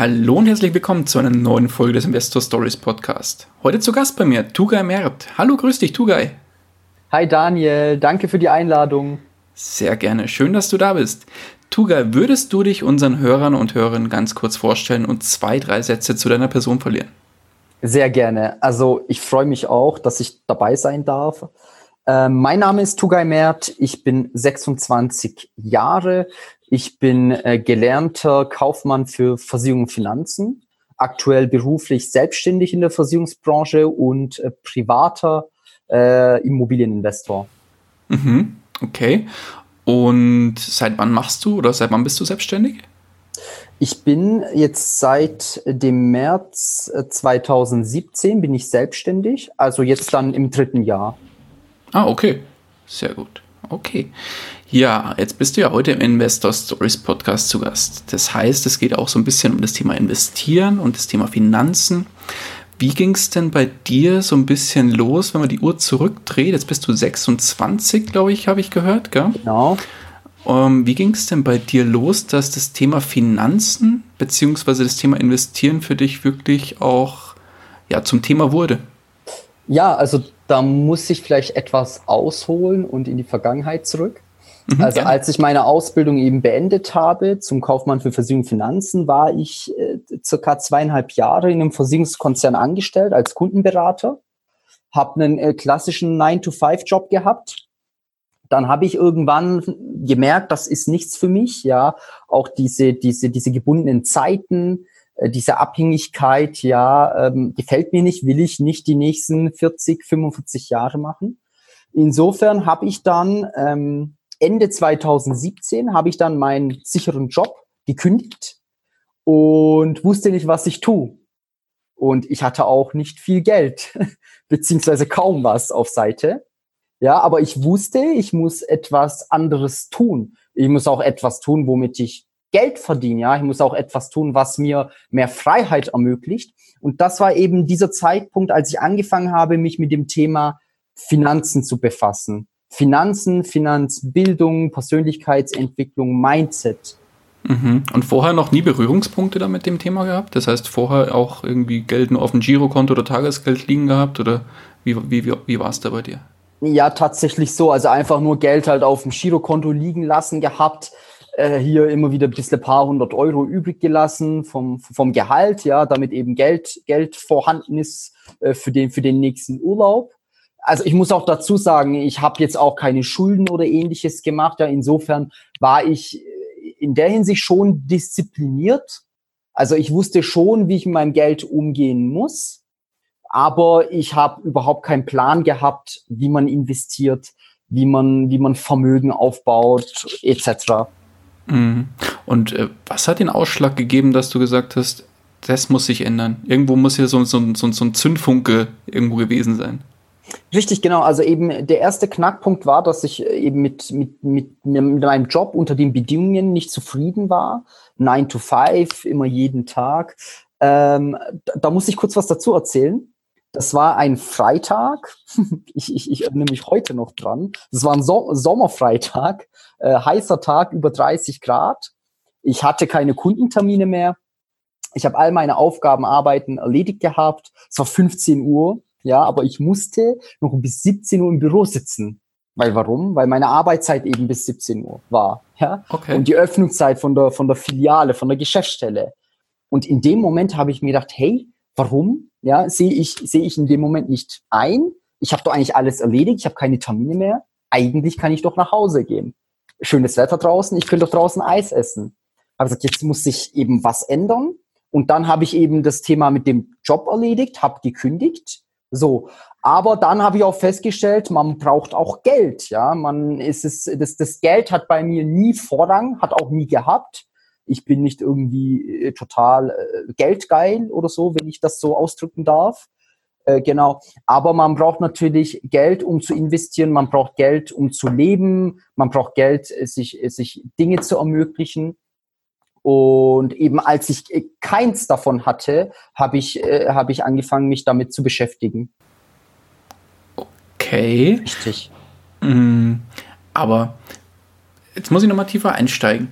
Hallo und herzlich willkommen zu einer neuen Folge des Investor Stories Podcast. Heute zu Gast bei mir Tugay Mert. Hallo, grüß dich, Tugay. Hi Daniel, danke für die Einladung. Sehr gerne, schön, dass du da bist. Tugay, würdest du dich unseren Hörern und Hörern ganz kurz vorstellen und zwei, drei Sätze zu deiner Person verlieren? Sehr gerne. Also ich freue mich auch, dass ich dabei sein darf. Ähm, mein Name ist Tugay Mert, ich bin 26 Jahre, ich bin äh, gelernter Kaufmann für Versicherung und Finanzen, aktuell beruflich selbstständig in der Versicherungsbranche und äh, privater äh, Immobilieninvestor. Mhm, okay. Und seit wann machst du oder seit wann bist du selbstständig? Ich bin jetzt seit dem März 2017 äh, bin ich selbstständig, also jetzt dann im dritten Jahr. Ah, okay. Sehr gut. Okay. Ja, jetzt bist du ja heute im Investor Stories Podcast zu Gast. Das heißt, es geht auch so ein bisschen um das Thema Investieren und das Thema Finanzen. Wie ging es denn bei dir so ein bisschen los, wenn man die Uhr zurückdreht? Jetzt bist du 26, glaube ich, habe ich gehört, gell? Genau. Um, ähm, wie ging es denn bei dir los, dass das Thema Finanzen bzw. das Thema Investieren für dich wirklich auch ja, zum Thema wurde? Ja, also da muss ich vielleicht etwas ausholen und in die Vergangenheit zurück. Mhm, also gerne. als ich meine Ausbildung eben beendet habe zum Kaufmann für Versicherung und Finanzen, war ich äh, circa zweieinhalb Jahre in einem Versicherungskonzern angestellt als Kundenberater, habe einen äh, klassischen 9-to-5-Job gehabt. Dann habe ich irgendwann gemerkt, das ist nichts für mich, ja, auch diese, diese, diese gebundenen Zeiten, äh, diese Abhängigkeit, ja, ähm, gefällt mir nicht, will ich nicht die nächsten 40, 45 Jahre machen. Insofern habe ich dann ähm, Ende 2017 habe ich dann meinen sicheren Job gekündigt und wusste nicht, was ich tue. Und ich hatte auch nicht viel Geld, beziehungsweise kaum was auf Seite. Ja, aber ich wusste, ich muss etwas anderes tun. Ich muss auch etwas tun, womit ich Geld verdiene. Ja, ich muss auch etwas tun, was mir mehr Freiheit ermöglicht. Und das war eben dieser Zeitpunkt, als ich angefangen habe, mich mit dem Thema Finanzen zu befassen. Finanzen, Finanzbildung, Persönlichkeitsentwicklung, Mindset. Mhm. Und vorher noch nie Berührungspunkte da mit dem Thema gehabt? Das heißt, vorher auch irgendwie Geld nur auf dem Girokonto oder Tagesgeld liegen gehabt? Oder wie, wie, wie, wie war es da bei dir? Ja, tatsächlich so. Also einfach nur Geld halt auf dem Girokonto liegen lassen gehabt. Äh, hier immer wieder ein bisschen paar hundert Euro übrig gelassen vom, vom Gehalt, ja, damit eben Geld, Geld vorhanden ist äh, für, den, für den nächsten Urlaub also ich muss auch dazu sagen, ich habe jetzt auch keine Schulden oder ähnliches gemacht. Ja, insofern war ich in der Hinsicht schon diszipliniert. Also ich wusste schon, wie ich mit meinem Geld umgehen muss, aber ich habe überhaupt keinen Plan gehabt, wie man investiert, wie man, wie man Vermögen aufbaut, etc. Mhm. Und äh, was hat den Ausschlag gegeben, dass du gesagt hast, das muss sich ändern? Irgendwo muss ja so, so, so, so ein Zündfunke irgendwo gewesen sein. Richtig, genau. Also eben der erste Knackpunkt war, dass ich eben mit, mit, mit, mit meinem Job unter den Bedingungen nicht zufrieden war. Nine to five, immer jeden Tag. Ähm, da, da muss ich kurz was dazu erzählen. Das war ein Freitag. ich, ich, ich erinnere mich heute noch dran. Das war ein so Sommerfreitag, äh, heißer Tag, über 30 Grad. Ich hatte keine Kundentermine mehr. Ich habe all meine Aufgaben, Arbeiten erledigt gehabt. Es war 15 Uhr ja, aber ich musste noch bis 17 Uhr im Büro sitzen. Weil warum? Weil meine Arbeitszeit eben bis 17 Uhr war. Ja? Okay. Und die Öffnungszeit von der, von der Filiale, von der Geschäftsstelle. Und in dem Moment habe ich mir gedacht, hey, warum? Ja, sehe ich, sehe ich in dem Moment nicht ein. Ich habe doch eigentlich alles erledigt, ich habe keine Termine mehr. Eigentlich kann ich doch nach Hause gehen. Schönes Wetter draußen, ich könnte doch draußen Eis essen. Habe gesagt, jetzt muss sich eben was ändern. Und dann habe ich eben das Thema mit dem Job erledigt, habe gekündigt so, aber dann habe ich auch festgestellt, man braucht auch Geld. Ja, man ist es, das, das Geld hat bei mir nie Vorrang, hat auch nie gehabt. Ich bin nicht irgendwie äh, total äh, geldgeil oder so, wenn ich das so ausdrücken darf. Äh, genau. Aber man braucht natürlich Geld, um zu investieren. Man braucht Geld, um zu leben. Man braucht Geld, äh, sich, äh, sich Dinge zu ermöglichen. Und eben als ich keins davon hatte, habe ich, äh, hab ich angefangen, mich damit zu beschäftigen. Okay. Richtig. Mm, aber jetzt muss ich nochmal tiefer einsteigen.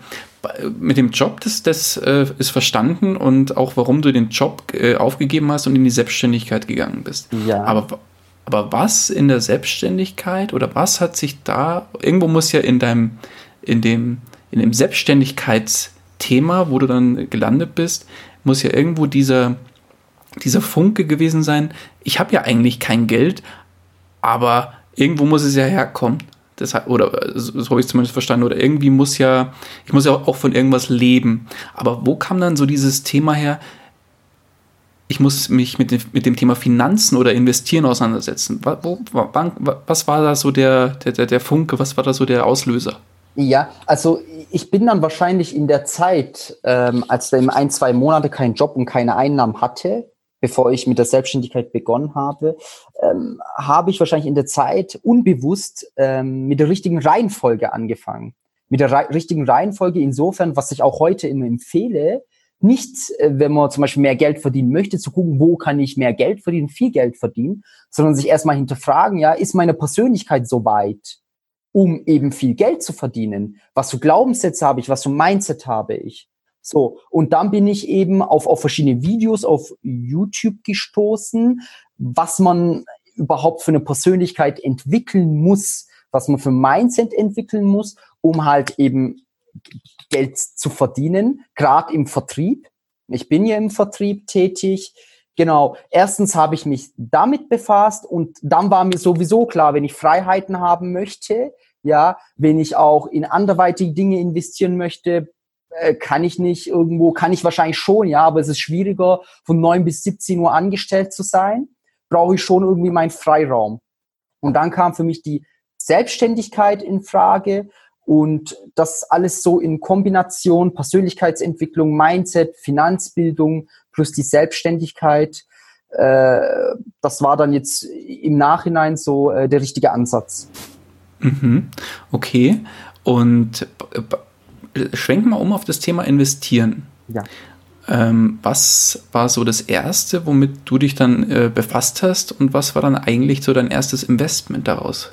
Mit dem Job, das, das äh, ist verstanden und auch warum du den Job äh, aufgegeben hast und in die Selbstständigkeit gegangen bist. Ja. Aber, aber was in der Selbstständigkeit oder was hat sich da, irgendwo muss ja in deinem, in dem, in dem Selbstständigkeitsthema, wo du dann gelandet bist, muss ja irgendwo dieser, dieser Funke gewesen sein. Ich habe ja eigentlich kein Geld, aber irgendwo muss es ja herkommen. Das, oder so habe ich zumindest verstanden. Oder irgendwie muss ja, ich muss ja auch von irgendwas leben. Aber wo kam dann so dieses Thema her? Ich muss mich mit dem, mit dem Thema Finanzen oder Investieren auseinandersetzen. Wo, was war da so der, der, der Funke? Was war da so der Auslöser? Ja, also ich bin dann wahrscheinlich in der Zeit, ähm, als ich ein, zwei Monate keinen Job und keine Einnahmen hatte, bevor ich mit der Selbstständigkeit begonnen habe, ähm, habe ich wahrscheinlich in der Zeit unbewusst ähm, mit der richtigen Reihenfolge angefangen. Mit der richtigen Reihenfolge insofern, was ich auch heute immer empfehle, nicht, äh, wenn man zum Beispiel mehr Geld verdienen möchte, zu gucken, wo kann ich mehr Geld verdienen, viel Geld verdienen, sondern sich erstmal hinterfragen, ja, ist meine Persönlichkeit so weit, um eben viel Geld zu verdienen? Was für Glaubenssätze habe ich? Was für Mindset habe ich? So, und dann bin ich eben auf, auf verschiedene Videos auf YouTube gestoßen, was man überhaupt für eine Persönlichkeit entwickeln muss, was man für Mindset entwickeln muss, um halt eben Geld zu verdienen, gerade im Vertrieb. Ich bin ja im Vertrieb tätig. Genau. Erstens habe ich mich damit befasst und dann war mir sowieso klar, wenn ich Freiheiten haben möchte, ja, wenn ich auch in anderweitige Dinge investieren möchte, äh, kann ich nicht irgendwo, kann ich wahrscheinlich schon, ja, aber es ist schwieriger, von 9 bis 17 Uhr angestellt zu sein, brauche ich schon irgendwie meinen Freiraum. Und dann kam für mich die Selbstständigkeit in Frage und das alles so in Kombination Persönlichkeitsentwicklung, Mindset, Finanzbildung plus die Selbstständigkeit. Äh, das war dann jetzt im Nachhinein so äh, der richtige Ansatz. Mhm. Okay. Und schwenken wir um auf das Thema Investieren. Ja. Ähm, was war so das Erste, womit du dich dann äh, befasst hast und was war dann eigentlich so dein erstes Investment daraus?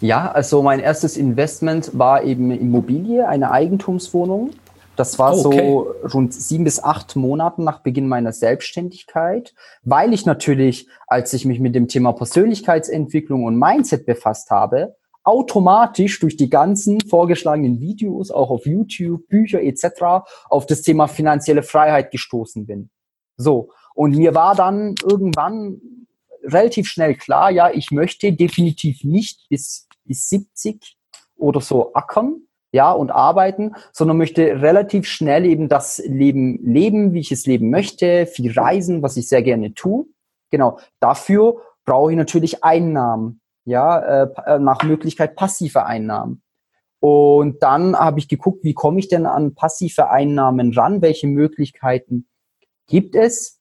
Ja, also mein erstes Investment war eben Immobilie, eine Eigentumswohnung. Das war oh, okay. so rund sieben bis acht Monaten nach Beginn meiner Selbstständigkeit, weil ich natürlich, als ich mich mit dem Thema Persönlichkeitsentwicklung und Mindset befasst habe, automatisch durch die ganzen vorgeschlagenen Videos, auch auf YouTube, Bücher etc., auf das Thema finanzielle Freiheit gestoßen bin. So, und mir war dann irgendwann relativ schnell klar, ja, ich möchte definitiv nicht bis, bis 70 oder so ackern, ja, und arbeiten, sondern möchte relativ schnell eben das Leben leben, wie ich es leben möchte, viel reisen, was ich sehr gerne tue. Genau, dafür brauche ich natürlich Einnahmen ja, äh, äh, nach Möglichkeit passive Einnahmen. Und dann habe ich geguckt, wie komme ich denn an passive Einnahmen ran? Welche Möglichkeiten gibt es?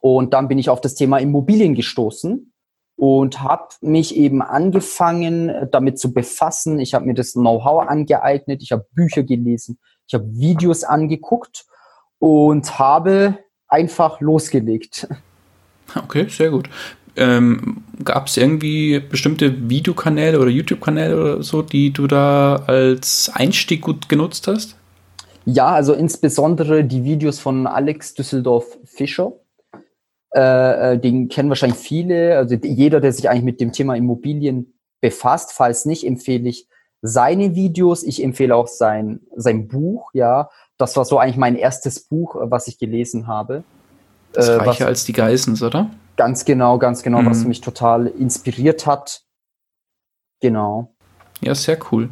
Und dann bin ich auf das Thema Immobilien gestoßen und habe mich eben angefangen, damit zu befassen. Ich habe mir das Know-how angeeignet, ich habe Bücher gelesen, ich habe Videos angeguckt und habe einfach losgelegt. Okay, sehr gut. Ähm, Gab es irgendwie bestimmte Videokanäle oder YouTube-Kanäle oder so, die du da als Einstieg gut genutzt hast? Ja, also insbesondere die Videos von Alex Düsseldorf Fischer. Äh, äh, den kennen wahrscheinlich viele. Also jeder, der sich eigentlich mit dem Thema Immobilien befasst. Falls nicht, empfehle ich seine Videos. Ich empfehle auch sein, sein Buch. Ja, das war so eigentlich mein erstes Buch, was ich gelesen habe. Das äh, reicher als die Geissens, oder? Ganz genau, ganz genau, mhm. was mich total inspiriert hat. Genau. Ja, sehr cool.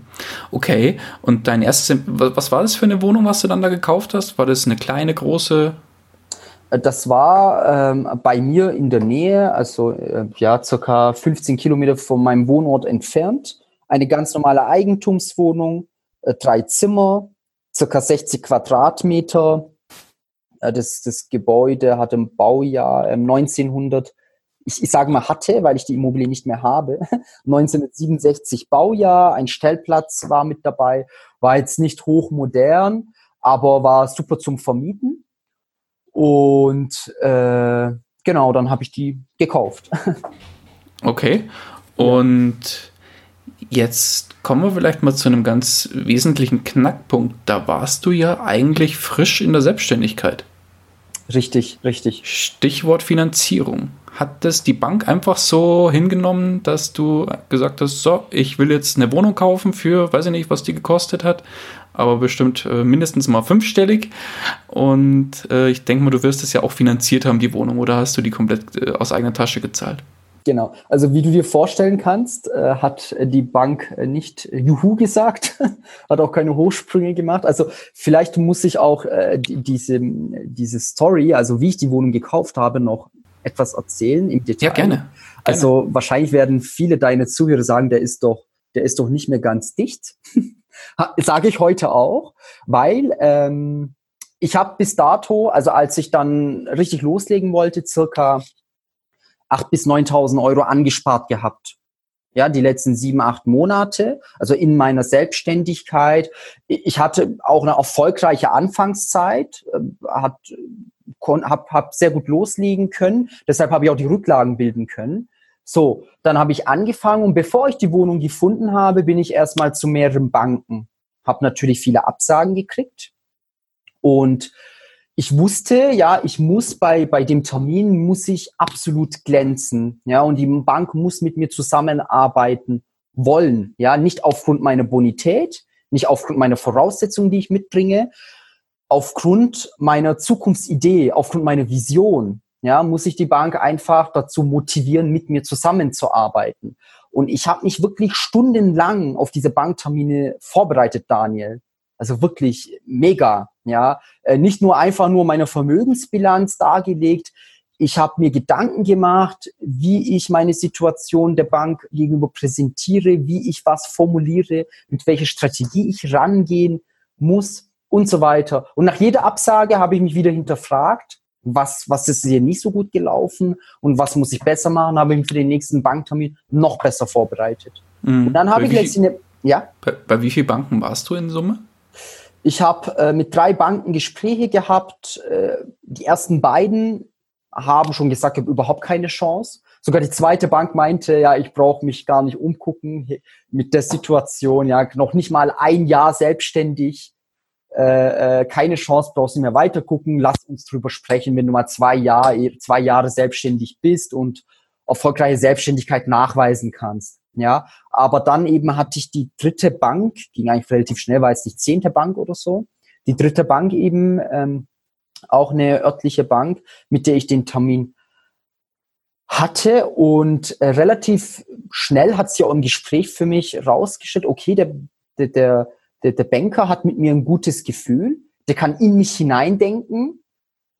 Okay, und dein erstes, was war das für eine Wohnung, was du dann da gekauft hast? War das eine kleine, große? Äh, das war ähm, bei mir in der Nähe, also äh, ja, circa 15 Kilometer von meinem Wohnort entfernt. Eine ganz normale Eigentumswohnung, äh, drei Zimmer, circa 60 Quadratmeter. Äh, das, das Gebäude hat im Baujahr 1900 ähm, ich, ich sage mal hatte, weil ich die Immobilie nicht mehr habe, 1967 Baujahr, ein Stellplatz war mit dabei, war jetzt nicht hochmodern, aber war super zum Vermieten. Und äh, genau, dann habe ich die gekauft. Okay. Und jetzt kommen wir vielleicht mal zu einem ganz wesentlichen Knackpunkt. Da warst du ja eigentlich frisch in der Selbstständigkeit. Richtig, richtig. Stichwort Finanzierung hat das die Bank einfach so hingenommen, dass du gesagt hast, so, ich will jetzt eine Wohnung kaufen für, weiß ich nicht, was die gekostet hat, aber bestimmt äh, mindestens mal fünfstellig. Und äh, ich denke mal, du wirst es ja auch finanziert haben, die Wohnung, oder hast du die komplett äh, aus eigener Tasche gezahlt? Genau. Also wie du dir vorstellen kannst, äh, hat die Bank äh, nicht Juhu gesagt, hat auch keine Hochsprünge gemacht. Also vielleicht muss ich auch äh, die, diese, diese Story, also wie ich die Wohnung gekauft habe, noch etwas erzählen im Detail? Ja, gerne. Also gerne. wahrscheinlich werden viele deine Zuhörer sagen, der ist doch, der ist doch nicht mehr ganz dicht. Sage ich heute auch, weil ähm, ich habe bis dato, also als ich dann richtig loslegen wollte, circa 8.000 bis 9.000 Euro angespart gehabt. Ja, die letzten sieben, acht Monate, also in meiner Selbstständigkeit. Ich hatte auch eine erfolgreiche Anfangszeit, äh, habe hab sehr gut loslegen können. Deshalb habe ich auch die Rücklagen bilden können. So, dann habe ich angefangen und bevor ich die Wohnung gefunden habe, bin ich erstmal zu mehreren Banken. Habe natürlich viele Absagen gekriegt und ich wusste, ja, ich muss bei, bei dem Termin muss ich absolut glänzen, ja, und die Bank muss mit mir zusammenarbeiten wollen, ja, nicht aufgrund meiner Bonität, nicht aufgrund meiner Voraussetzungen, die ich mitbringe, aufgrund meiner Zukunftsidee, aufgrund meiner Vision, ja, muss ich die Bank einfach dazu motivieren, mit mir zusammenzuarbeiten. Und ich habe mich wirklich stundenlang auf diese Banktermine vorbereitet, Daniel. Also wirklich mega, ja. Äh, nicht nur einfach nur meine Vermögensbilanz dargelegt. Ich habe mir Gedanken gemacht, wie ich meine Situation der Bank gegenüber präsentiere, wie ich was formuliere, mit welcher Strategie ich rangehen muss und so weiter. Und nach jeder Absage habe ich mich wieder hinterfragt, was, was ist hier nicht so gut gelaufen und was muss ich besser machen, habe ich mich für den nächsten Banktermin noch besser vorbereitet. Mhm. Und dann habe ich eine, ja? Bei, bei, wie vielen Banken warst du in Summe? Ich habe äh, mit drei Banken Gespräche gehabt. Äh, die ersten beiden haben schon gesagt, ich habe überhaupt keine Chance. Sogar die zweite Bank meinte, ja, ich brauche mich gar nicht umgucken mit der Situation, ja, noch nicht mal ein Jahr selbstständig äh, äh, keine Chance, brauchst du mehr weiter gucken, lass uns drüber sprechen, wenn du mal zwei Jahre, zwei Jahre selbstständig bist und erfolgreiche Selbstständigkeit nachweisen kannst. Ja, aber dann eben hatte ich die dritte Bank, ging eigentlich relativ schnell, war jetzt die zehnte Bank oder so. Die dritte Bank eben, ähm, auch eine örtliche Bank, mit der ich den Termin hatte und äh, relativ schnell hat sich ja auch im Gespräch für mich rausgestellt, okay, der, der, der der, der Banker hat mit mir ein gutes Gefühl, der kann in mich hineindenken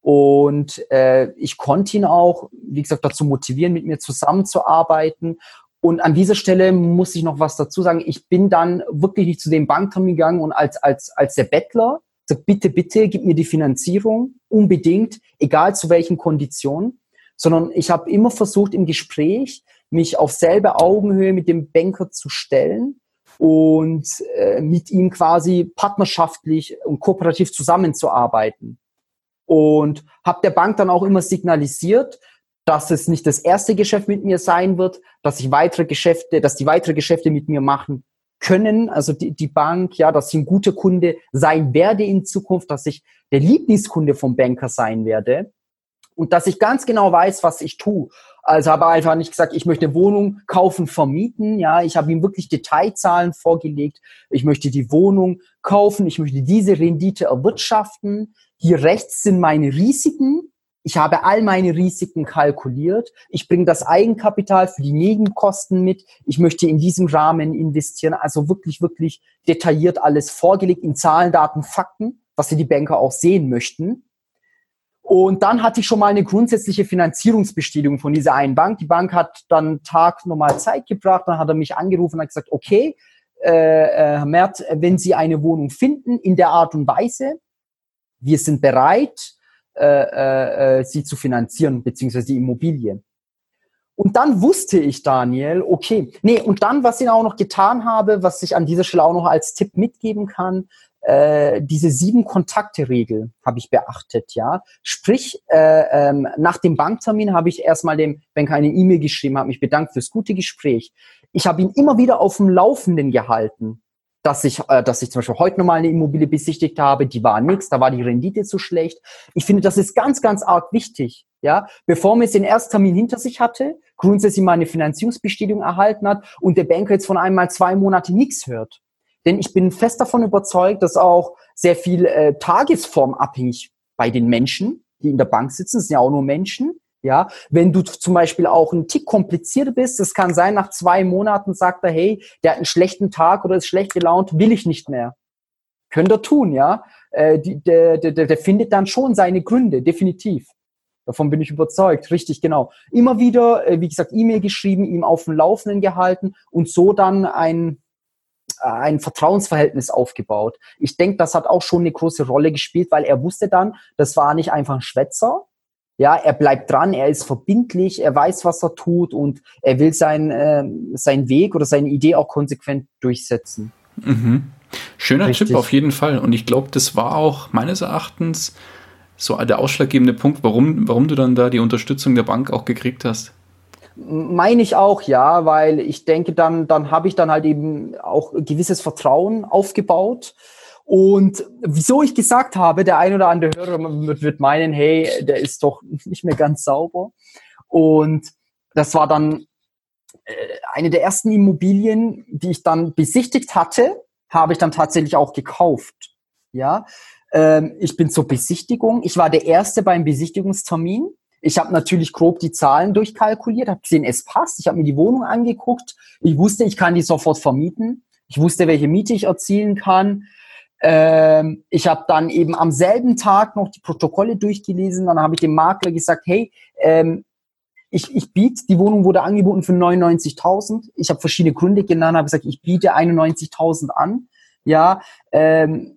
und äh, ich konnte ihn auch, wie gesagt, dazu motivieren, mit mir zusammenzuarbeiten. Und an dieser Stelle muss ich noch was dazu sagen. Ich bin dann wirklich nicht zu dem Banktermin gegangen und als, als, als der Bettler sagt, bitte, bitte, gib mir die Finanzierung, unbedingt, egal zu welchen Konditionen, sondern ich habe immer versucht im Gespräch, mich auf selbe Augenhöhe mit dem Banker zu stellen und äh, mit ihm quasi partnerschaftlich und kooperativ zusammenzuarbeiten. Und habe der Bank dann auch immer signalisiert, dass es nicht das erste Geschäft mit mir sein wird, dass ich weitere Geschäfte, dass die weitere Geschäfte mit mir machen können, also die, die Bank, ja, dass ich ein guter Kunde sein werde in Zukunft, dass ich der Lieblingskunde vom Banker sein werde und dass ich ganz genau weiß, was ich tue. Also habe einfach nicht gesagt, ich möchte Wohnung kaufen, vermieten. Ja, ich habe ihm wirklich Detailzahlen vorgelegt. Ich möchte die Wohnung kaufen. Ich möchte diese Rendite erwirtschaften. Hier rechts sind meine Risiken. Ich habe all meine Risiken kalkuliert. Ich bringe das Eigenkapital für die Nebenkosten mit. Ich möchte in diesem Rahmen investieren. Also wirklich, wirklich detailliert alles vorgelegt in Zahlen, Daten, Fakten, was sie die Banker auch sehen möchten. Und dann hatte ich schon mal eine grundsätzliche Finanzierungsbestätigung von dieser einen Bank. Die Bank hat dann Tag nochmal Zeit gebracht, dann hat er mich angerufen und hat gesagt, okay, äh, Herr Mert, wenn Sie eine Wohnung finden in der Art und Weise, wir sind bereit, äh, äh, äh sie zu finanzieren, beziehungsweise die Immobilie. Und dann wusste ich, Daniel, okay, nee, und dann, was ich auch noch getan habe, was ich an dieser Stelle auch noch als Tipp mitgeben kann, äh, diese sieben Kontakte-Regel habe ich beachtet, ja. Sprich, äh, ähm, nach dem Banktermin habe ich erstmal dem Banker eine E-Mail geschrieben, habe mich bedankt fürs gute Gespräch. Ich habe ihn immer wieder auf dem Laufenden gehalten dass ich, äh, dass ich zum Beispiel heute nochmal eine Immobilie besichtigt habe, die war nichts, da war die Rendite zu schlecht. Ich finde, das ist ganz, ganz arg wichtig. Ja, bevor man jetzt den Ersttermin hinter sich hatte, grundsätzlich mal eine Finanzierungsbestätigung erhalten hat und der Banker jetzt von einmal zwei Monate nichts hört. Denn ich bin fest davon überzeugt, dass auch sehr viel äh, tagesformabhängig bei den Menschen, die in der Bank sitzen, sind ja auch nur Menschen, ja, wenn du zum Beispiel auch ein Tick komplizierter bist, es kann sein, nach zwei Monaten sagt er, hey, der hat einen schlechten Tag oder ist schlecht gelaunt, will ich nicht mehr. Könnt ihr tun, ja. Äh, die, der, der, der findet dann schon seine Gründe, definitiv. Davon bin ich überzeugt, richtig, genau. Immer wieder, äh, wie gesagt, E-Mail geschrieben, ihm auf dem Laufenden gehalten und so dann ein, ein Vertrauensverhältnis aufgebaut. Ich denke, das hat auch schon eine große Rolle gespielt, weil er wusste dann, das war nicht einfach ein Schwätzer, ja, er bleibt dran, er ist verbindlich, er weiß, was er tut und er will sein, äh, seinen Weg oder seine Idee auch konsequent durchsetzen. Mhm. Schöner Richtig. Tipp auf jeden Fall. Und ich glaube, das war auch meines Erachtens so der ausschlaggebende Punkt, warum, warum du dann da die Unterstützung der Bank auch gekriegt hast. Meine ich auch, ja, weil ich denke, dann, dann habe ich dann halt eben auch gewisses Vertrauen aufgebaut und wieso ich gesagt habe, der ein oder andere Hörer wird, wird meinen, hey, der ist doch nicht mehr ganz sauber. Und das war dann äh, eine der ersten Immobilien, die ich dann besichtigt hatte, habe ich dann tatsächlich auch gekauft. Ja, ähm, ich bin zur Besichtigung. Ich war der Erste beim Besichtigungstermin. Ich habe natürlich grob die Zahlen durchkalkuliert, habe gesehen, es passt. Ich habe mir die Wohnung angeguckt. Ich wusste, ich kann die sofort vermieten. Ich wusste, welche Miete ich erzielen kann. Ähm, ich habe dann eben am selben Tag noch die Protokolle durchgelesen. Dann habe ich dem Makler gesagt, hey, ähm, ich, ich biete, die Wohnung wurde angeboten für 99.000. Ich habe verschiedene Gründe genannt, habe gesagt, ich biete 91.000 an. Ja, ähm,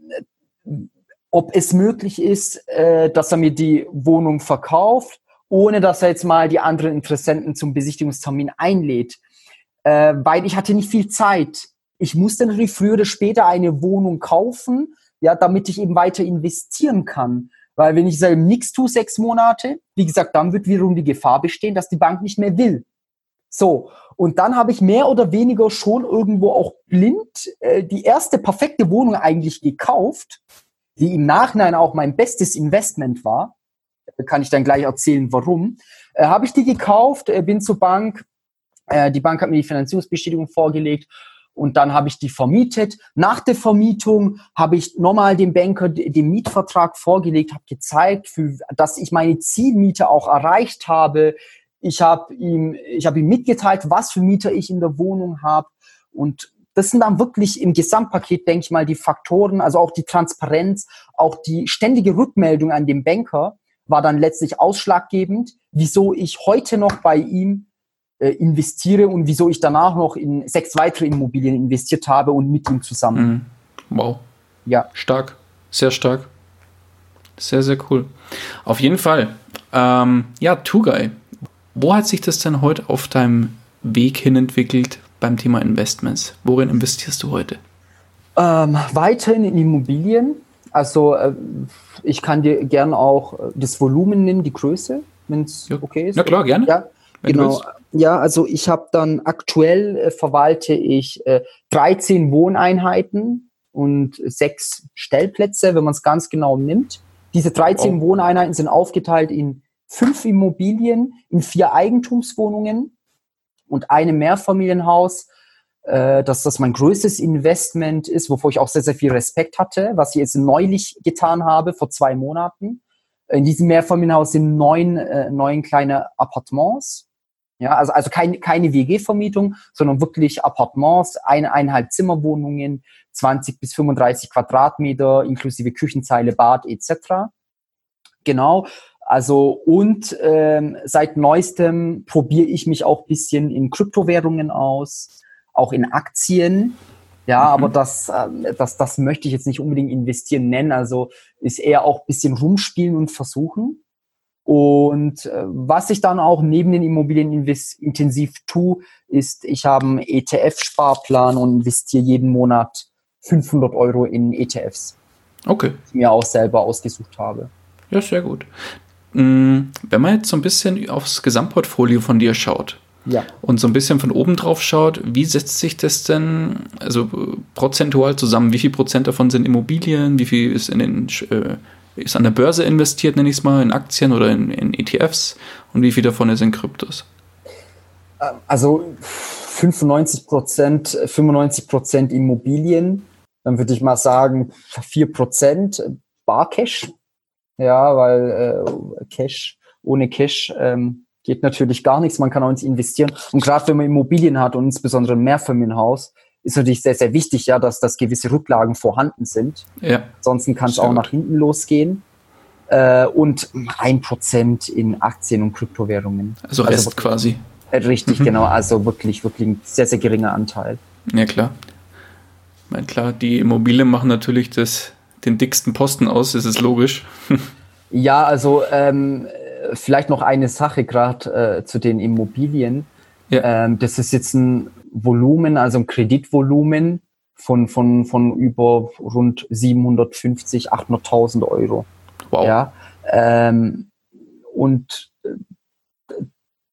ob es möglich ist, äh, dass er mir die Wohnung verkauft, ohne dass er jetzt mal die anderen Interessenten zum Besichtigungstermin einlädt. Äh, weil ich hatte nicht viel Zeit ich musste natürlich früher oder später eine Wohnung kaufen, ja, damit ich eben weiter investieren kann. Weil wenn ich selber nichts tue, sechs Monate, wie gesagt, dann wird wiederum die Gefahr bestehen, dass die Bank nicht mehr will. So, und dann habe ich mehr oder weniger schon irgendwo auch blind äh, die erste perfekte Wohnung eigentlich gekauft, die im Nachhinein auch mein bestes Investment war. Kann ich dann gleich erzählen, warum. Äh, habe ich die gekauft, äh, bin zur Bank. Äh, die Bank hat mir die Finanzierungsbestätigung vorgelegt und dann habe ich die vermietet. Nach der Vermietung habe ich nochmal dem Banker den Mietvertrag vorgelegt, habe gezeigt, für, dass ich meine Zielmiete auch erreicht habe. Ich habe ihm, ich habe ihm mitgeteilt, was für Mieter ich in der Wohnung habe und das sind dann wirklich im Gesamtpaket, denke ich mal, die Faktoren, also auch die Transparenz, auch die ständige Rückmeldung an den Banker war dann letztlich ausschlaggebend, wieso ich heute noch bei ihm äh, investiere und wieso ich danach noch in sechs weitere Immobilien investiert habe und mit ihm zusammen. Mhm. Wow. Ja. Stark. Sehr stark. Sehr, sehr cool. Auf jeden Fall. Ähm, ja, Tugai. Wo hat sich das denn heute auf deinem Weg hin entwickelt beim Thema Investments? Worin investierst du heute? Ähm, weiterhin in Immobilien. Also äh, ich kann dir gerne auch äh, das Volumen nennen, die Größe, wenn es ja. okay ist. Na klar, gerne. Ja, genau. Ja, also ich habe dann aktuell äh, verwalte ich äh, 13 Wohneinheiten und sechs Stellplätze, wenn man es ganz genau nimmt. Diese 13 oh. Wohneinheiten sind aufgeteilt in fünf Immobilien, in vier Eigentumswohnungen und einem Mehrfamilienhaus, äh, dass das mein größtes Investment ist, wovor ich auch sehr, sehr viel Respekt hatte, was ich jetzt neulich getan habe, vor zwei Monaten. In diesem Mehrfamilienhaus sind neun, äh, neun kleine Appartements ja, also, also keine, keine WG-Vermietung, sondern wirklich Appartements, eine, eineinhalb Zimmerwohnungen, 20 bis 35 Quadratmeter, inklusive Küchenzeile, Bad etc. Genau. Also und ähm, seit neuestem probiere ich mich auch bisschen in Kryptowährungen aus, auch in Aktien. Ja, mhm. aber das, äh, das, das möchte ich jetzt nicht unbedingt investieren nennen. Also ist eher auch bisschen rumspielen und versuchen. Und äh, was ich dann auch neben den Immobilien intensiv tue, ist, ich habe einen ETF-Sparplan und investiere jeden Monat 500 Euro in ETFs. Okay. Die ich mir auch selber ausgesucht habe. Ja, sehr gut. Mm, wenn man jetzt so ein bisschen aufs Gesamtportfolio von dir schaut ja. und so ein bisschen von oben drauf schaut, wie setzt sich das denn also prozentual zusammen? Wie viel Prozent davon sind Immobilien? Wie viel ist in den äh, ist an der Börse investiert, nenne ich es mal, in Aktien oder in, in ETFs und wie viel davon ist in Kryptos? Ähm, also 95 Prozent, 95 Prozent Immobilien, dann würde ich mal sagen 4 Prozent Barcash. Ja, weil äh, Cash, ohne Cash ähm, geht natürlich gar nichts. Man kann auch nicht investieren. Und gerade wenn man Immobilien hat und insbesondere ein Mehrfamilienhaus, ist natürlich sehr, sehr wichtig, ja, dass, dass gewisse Rücklagen vorhanden sind. Ja. Ansonsten kann es auch nach hinten losgehen. Äh, und ein Prozent in Aktien und Kryptowährungen. Also Rest also quasi. Äh, richtig, mhm. genau. Also wirklich, wirklich ein sehr, sehr geringer Anteil. Ja, klar. Ich meine, klar, die Immobilien machen natürlich das, den dicksten Posten aus, das ist logisch. ja, also ähm, vielleicht noch eine Sache gerade äh, zu den Immobilien. Ja. Ähm, das ist jetzt ein Volumen, also ein Kreditvolumen von, von, von über rund 750, 800.000 Euro. Wow. Ja, ähm, und äh,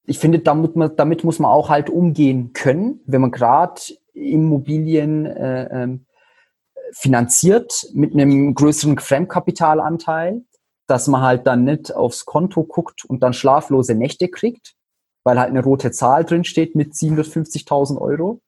ich finde, damit, man, damit muss man auch halt umgehen können, wenn man gerade Immobilien äh, ähm, finanziert mit einem größeren Fremdkapitalanteil, dass man halt dann nicht aufs Konto guckt und dann schlaflose Nächte kriegt, weil halt eine rote Zahl drin steht mit 750.000 Euro.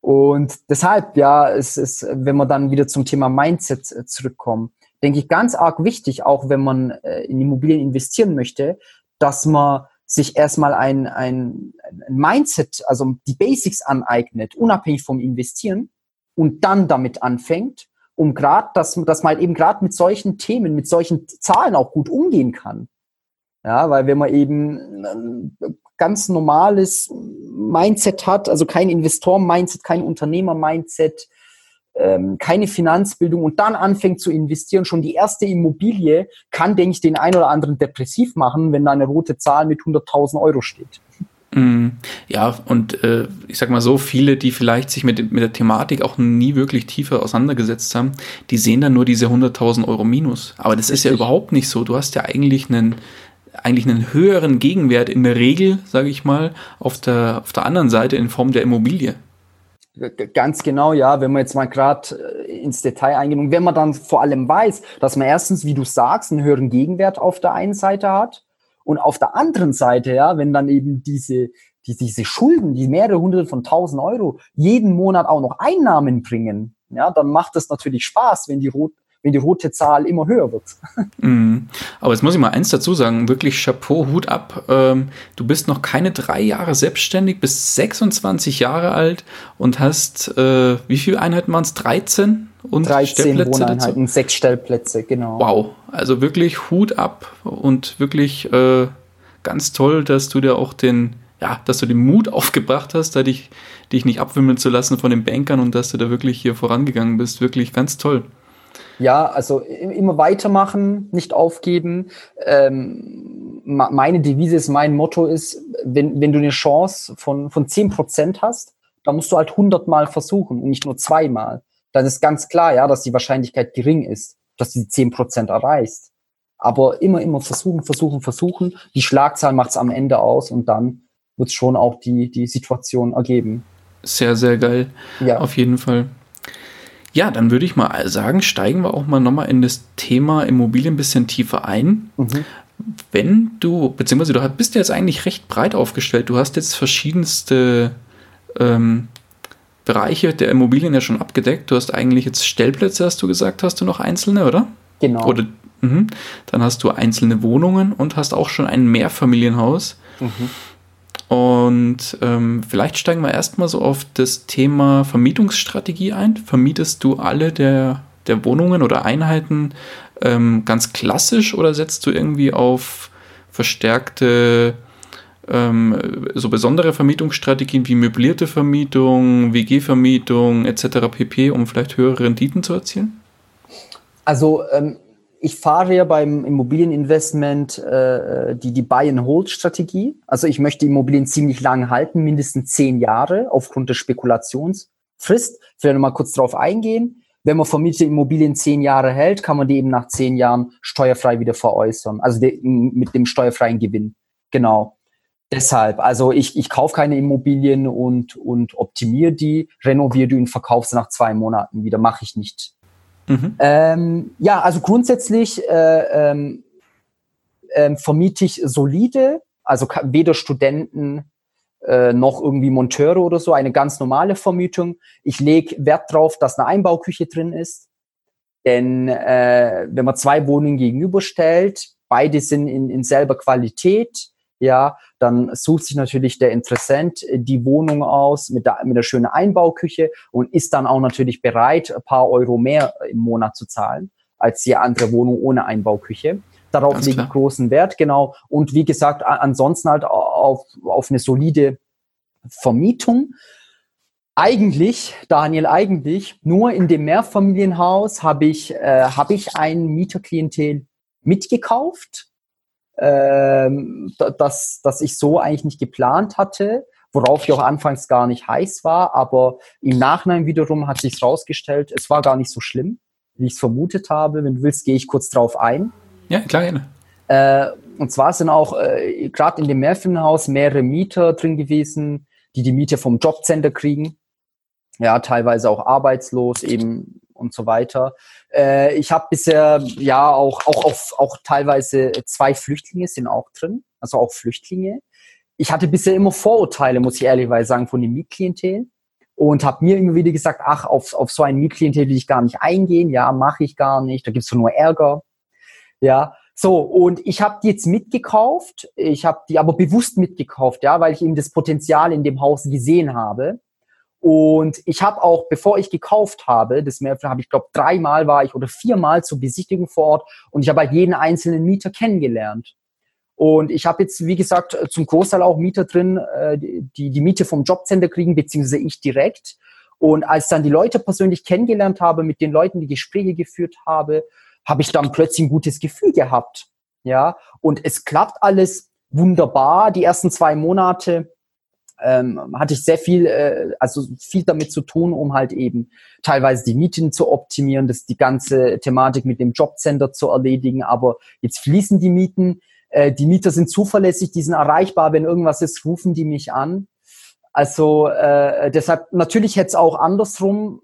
Und deshalb, ja, es ist, wenn wir dann wieder zum Thema Mindset äh, zurückkommen, denke ich, ganz arg wichtig, auch wenn man äh, in Immobilien investieren möchte, dass man sich erstmal ein, ein, ein Mindset, also die Basics aneignet, unabhängig vom Investieren und dann damit anfängt, um gerade, dass, dass man halt eben gerade mit solchen Themen, mit solchen Zahlen auch gut umgehen kann. Ja, weil wenn man eben ein ganz normales Mindset hat, also kein Investor-Mindset, kein Unternehmer-Mindset, ähm, keine Finanzbildung und dann anfängt zu investieren, schon die erste Immobilie kann, denke ich, den einen oder anderen depressiv machen, wenn da eine rote Zahl mit 100.000 Euro steht. Mm, ja, und äh, ich sag mal so, viele, die vielleicht sich mit, mit der Thematik auch nie wirklich tiefer auseinandergesetzt haben, die sehen dann nur diese 100.000 Euro Minus. Aber das Richtig. ist ja überhaupt nicht so. Du hast ja eigentlich einen, eigentlich einen höheren Gegenwert in der Regel, sage ich mal, auf der, auf der anderen Seite in Form der Immobilie. Ganz genau, ja, wenn man jetzt mal gerade äh, ins Detail eingehen und wenn man dann vor allem weiß, dass man erstens, wie du sagst, einen höheren Gegenwert auf der einen Seite hat und auf der anderen Seite, ja, wenn dann eben diese, die, diese Schulden, die mehrere hunderte von tausend Euro jeden Monat auch noch Einnahmen bringen, ja, dann macht es natürlich Spaß, wenn die, rot, wenn die rote Zahl immer höher wird. Mm. Aber jetzt muss ich mal eins dazu sagen, wirklich Chapeau, Hut ab. Ähm, du bist noch keine drei Jahre selbstständig, bist 26 Jahre alt und hast, äh, wie viele Einheiten waren es? 13? Und 13 Wohneinheiten, dazu? sechs Stellplätze, genau. Wow, also wirklich Hut ab und wirklich äh, ganz toll, dass du dir auch den, ja, dass du den Mut aufgebracht hast, da dich, dich nicht abwimmeln zu lassen von den Bankern und dass du da wirklich hier vorangegangen bist. Wirklich ganz toll. Ja, also immer weitermachen, nicht aufgeben. Ähm, meine Devise ist, mein Motto ist, wenn, wenn du eine Chance von, von 10% hast, dann musst du halt 100 Mal versuchen und nicht nur zweimal. Dann ist ganz klar, ja, dass die Wahrscheinlichkeit gering ist, dass du die 10% erreichst. Aber immer, immer versuchen, versuchen, versuchen. Die Schlagzahl macht es am Ende aus und dann wird es schon auch die, die Situation ergeben. Sehr, sehr geil. Ja. Auf jeden Fall. Ja, dann würde ich mal sagen, steigen wir auch mal nochmal in das Thema Immobilien ein bisschen tiefer ein. Mhm. Wenn du, beziehungsweise du bist ja jetzt eigentlich recht breit aufgestellt, du hast jetzt verschiedenste ähm, Bereiche der Immobilien ja schon abgedeckt. Du hast eigentlich jetzt Stellplätze, hast du gesagt, hast du noch einzelne, oder? Genau. Oder, mh. Dann hast du einzelne Wohnungen und hast auch schon ein Mehrfamilienhaus. Mhm. Und ähm, vielleicht steigen wir erstmal so auf das Thema Vermietungsstrategie ein. Vermietest du alle der, der Wohnungen oder Einheiten ähm, ganz klassisch oder setzt du irgendwie auf verstärkte ähm, so besondere Vermietungsstrategien wie möblierte Vermietung, WG-Vermietung etc. pp, um vielleicht höhere Renditen zu erzielen? Also ähm, ich fahre ja beim Immobilieninvestment äh, die, die Buy-and-Hold-Strategie. Also ich möchte Immobilien ziemlich lang halten, mindestens zehn Jahre aufgrund der Spekulationsfrist. Ich werde mal kurz darauf eingehen. Wenn man vermietete Immobilien zehn Jahre hält, kann man die eben nach zehn Jahren steuerfrei wieder veräußern. Also de, mit dem steuerfreien Gewinn. Genau. Deshalb, also ich, ich kaufe keine Immobilien und, und optimiere die, renoviere die und verkaufe sie nach zwei Monaten wieder. Mache ich nicht. Mhm. Ähm, ja, also grundsätzlich äh, ähm, ähm, vermiete ich solide, also weder Studenten äh, noch irgendwie Monteure oder so, eine ganz normale Vermietung. Ich lege Wert darauf, dass eine Einbauküche drin ist. Denn äh, wenn man zwei Wohnungen gegenüberstellt, beide sind in, in selber Qualität, ja, dann sucht sich natürlich der Interessent die Wohnung aus mit der, mit der schönen Einbauküche und ist dann auch natürlich bereit, ein paar Euro mehr im Monat zu zahlen als die andere Wohnung ohne Einbauküche. Darauf Ganz lege ich großen Wert, genau. Und wie gesagt, ansonsten halt auf, auf eine solide Vermietung. Eigentlich, Daniel, eigentlich, nur in dem Mehrfamilienhaus habe ich, äh, habe ich ein Mieterklientel mitgekauft ähm, dass, dass ich so eigentlich nicht geplant hatte, worauf ich auch anfangs gar nicht heiß war, aber im Nachhinein wiederum hat sich rausgestellt, es war gar nicht so schlimm, wie ich es vermutet habe. Wenn du willst, gehe ich kurz drauf ein. Ja, klar, gerne. Äh, und zwar sind auch äh, gerade in dem Mehrfamilienhaus mehrere Mieter drin gewesen, die die Miete vom Jobcenter kriegen. Ja, teilweise auch arbeitslos, eben und so weiter. Äh, ich habe bisher ja auch, auch, auch, auch teilweise zwei Flüchtlinge sind auch drin, also auch Flüchtlinge. Ich hatte bisher immer Vorurteile, muss ich ehrlicherweise sagen, von dem Mietklientel und habe mir immer wieder gesagt, ach, auf, auf so ein Mietklientel will ich gar nicht eingehen, ja, mache ich gar nicht, da gibt's doch nur Ärger. Ja, so, und ich habe die jetzt mitgekauft, ich habe die aber bewusst mitgekauft, ja, weil ich eben das Potenzial in dem Haus gesehen habe. Und ich habe auch, bevor ich gekauft habe, das mehr habe ich glaube dreimal war ich oder viermal zur Besichtigung vor Ort und ich habe halt jeden einzelnen Mieter kennengelernt. Und ich habe jetzt, wie gesagt, zum Großteil auch Mieter drin, äh, die die Miete vom Jobcenter kriegen, beziehungsweise ich direkt. Und als dann die Leute persönlich kennengelernt habe, mit den Leuten die Gespräche geführt habe, habe ich dann plötzlich ein gutes Gefühl gehabt. Ja, und es klappt alles wunderbar. Die ersten zwei Monate ähm, hatte ich sehr viel, äh, also viel damit zu tun, um halt eben teilweise die Mieten zu optimieren, das die ganze Thematik mit dem Jobcenter zu erledigen. Aber jetzt fließen die Mieten, äh, die Mieter sind zuverlässig, die sind erreichbar, wenn irgendwas ist, rufen die mich an. Also äh, deshalb natürlich hätte es auch andersrum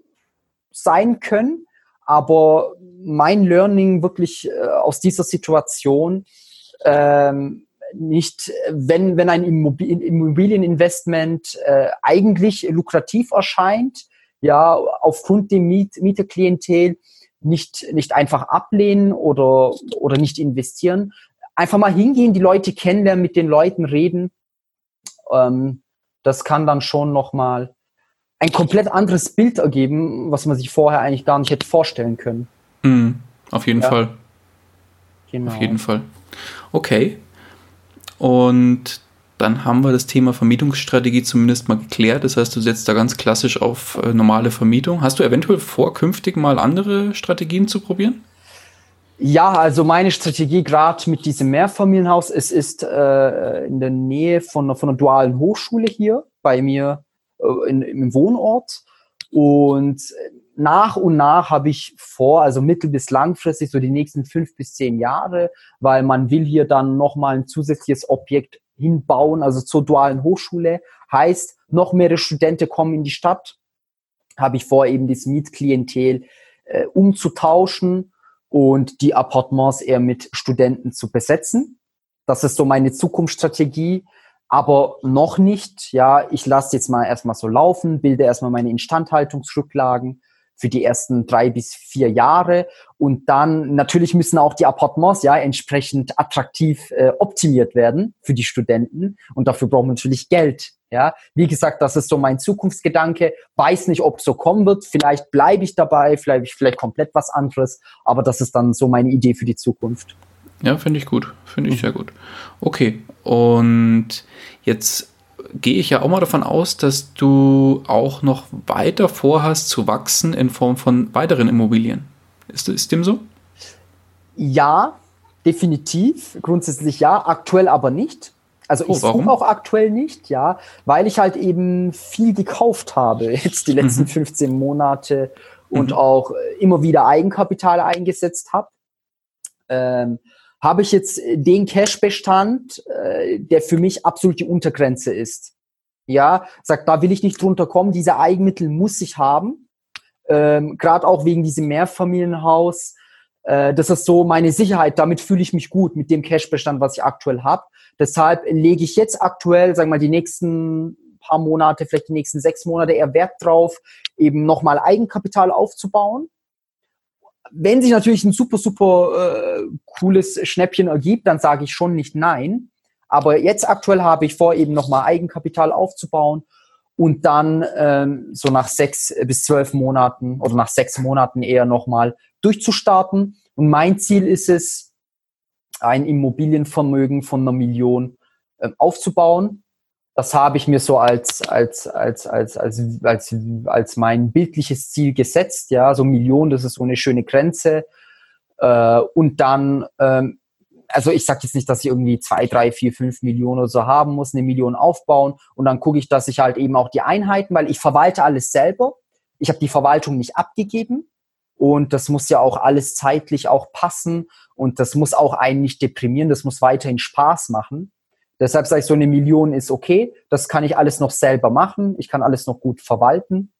sein können, aber mein Learning wirklich äh, aus dieser Situation ähm, nicht, wenn, wenn ein Immobilieninvestment äh, eigentlich lukrativ erscheint, ja, aufgrund dem Miet Mieterklientel nicht, nicht einfach ablehnen oder, oder nicht investieren. Einfach mal hingehen, die Leute kennenlernen, mit den Leuten reden. Ähm, das kann dann schon nochmal ein komplett anderes Bild ergeben, was man sich vorher eigentlich gar nicht hätte vorstellen können. Mm, auf jeden ja. Fall. Genau. Auf jeden Fall. Okay, und dann haben wir das Thema Vermietungsstrategie zumindest mal geklärt. Das heißt, du setzt da ganz klassisch auf äh, normale Vermietung. Hast du eventuell vor, künftig mal andere Strategien zu probieren? Ja, also meine Strategie gerade mit diesem Mehrfamilienhaus, es ist äh, in der Nähe von, von einer dualen Hochschule hier bei mir äh, in, im Wohnort. Und nach und nach habe ich vor, also mittel- bis langfristig, so die nächsten fünf bis zehn Jahre, weil man will hier dann nochmal ein zusätzliches Objekt hinbauen, also zur dualen Hochschule. Heißt, noch mehrere Studenten kommen in die Stadt. Habe ich vor, eben das Mietklientel äh, umzutauschen und die Appartements eher mit Studenten zu besetzen. Das ist so meine Zukunftsstrategie aber noch nicht. Ja, ich lasse jetzt mal erstmal so laufen, bilde erstmal meine Instandhaltungsrücklagen für die ersten drei bis vier Jahre und dann natürlich müssen auch die Appartements ja entsprechend attraktiv äh, optimiert werden für die Studenten und dafür brauchen wir natürlich Geld. Ja, wie gesagt, das ist so mein Zukunftsgedanke. Weiß nicht, ob es so kommen wird. Vielleicht bleibe ich dabei, vielleicht vielleicht komplett was anderes. Aber das ist dann so meine Idee für die Zukunft. Ja, finde ich gut. Finde ich sehr gut. Okay. Und jetzt gehe ich ja auch mal davon aus, dass du auch noch weiter vorhast zu wachsen in Form von weiteren Immobilien. Ist, ist dem so? Ja, definitiv. Grundsätzlich ja, aktuell aber nicht. Also oh, ich suche auch aktuell nicht, ja, weil ich halt eben viel gekauft habe jetzt die letzten mhm. 15 Monate und mhm. auch immer wieder Eigenkapital eingesetzt habe. Ähm, habe ich jetzt den Cash-Bestand, äh, der für mich absolut die Untergrenze ist. Ja, sagt, da will ich nicht drunter kommen, diese Eigenmittel muss ich haben. Ähm, Gerade auch wegen diesem Mehrfamilienhaus. Äh, das ist so meine Sicherheit, damit fühle ich mich gut mit dem Cash-Bestand, was ich aktuell habe. Deshalb lege ich jetzt aktuell, sagen wir mal, die nächsten paar Monate, vielleicht die nächsten sechs Monate eher Wert drauf, eben nochmal Eigenkapital aufzubauen wenn sich natürlich ein super, super äh, cooles Schnäppchen ergibt, dann sage ich schon nicht nein. Aber jetzt aktuell habe ich vor, eben nochmal Eigenkapital aufzubauen und dann ähm, so nach sechs bis zwölf Monaten oder nach sechs Monaten eher nochmal durchzustarten. Und mein Ziel ist es, ein Immobilienvermögen von einer Million äh, aufzubauen das habe ich mir so als, als, als, als, als, als, als mein bildliches Ziel gesetzt. Ja, so Millionen, das ist so eine schöne Grenze. Äh, und dann, ähm, also ich sage jetzt nicht, dass ich irgendwie zwei, drei, vier, fünf Millionen oder so haben muss, eine Million aufbauen. Und dann gucke ich, dass ich halt eben auch die Einheiten, weil ich verwalte alles selber. Ich habe die Verwaltung nicht abgegeben. Und das muss ja auch alles zeitlich auch passen. Und das muss auch einen nicht deprimieren. Das muss weiterhin Spaß machen. Deshalb sage ich, so eine Million ist okay. Das kann ich alles noch selber machen. Ich kann alles noch gut verwalten.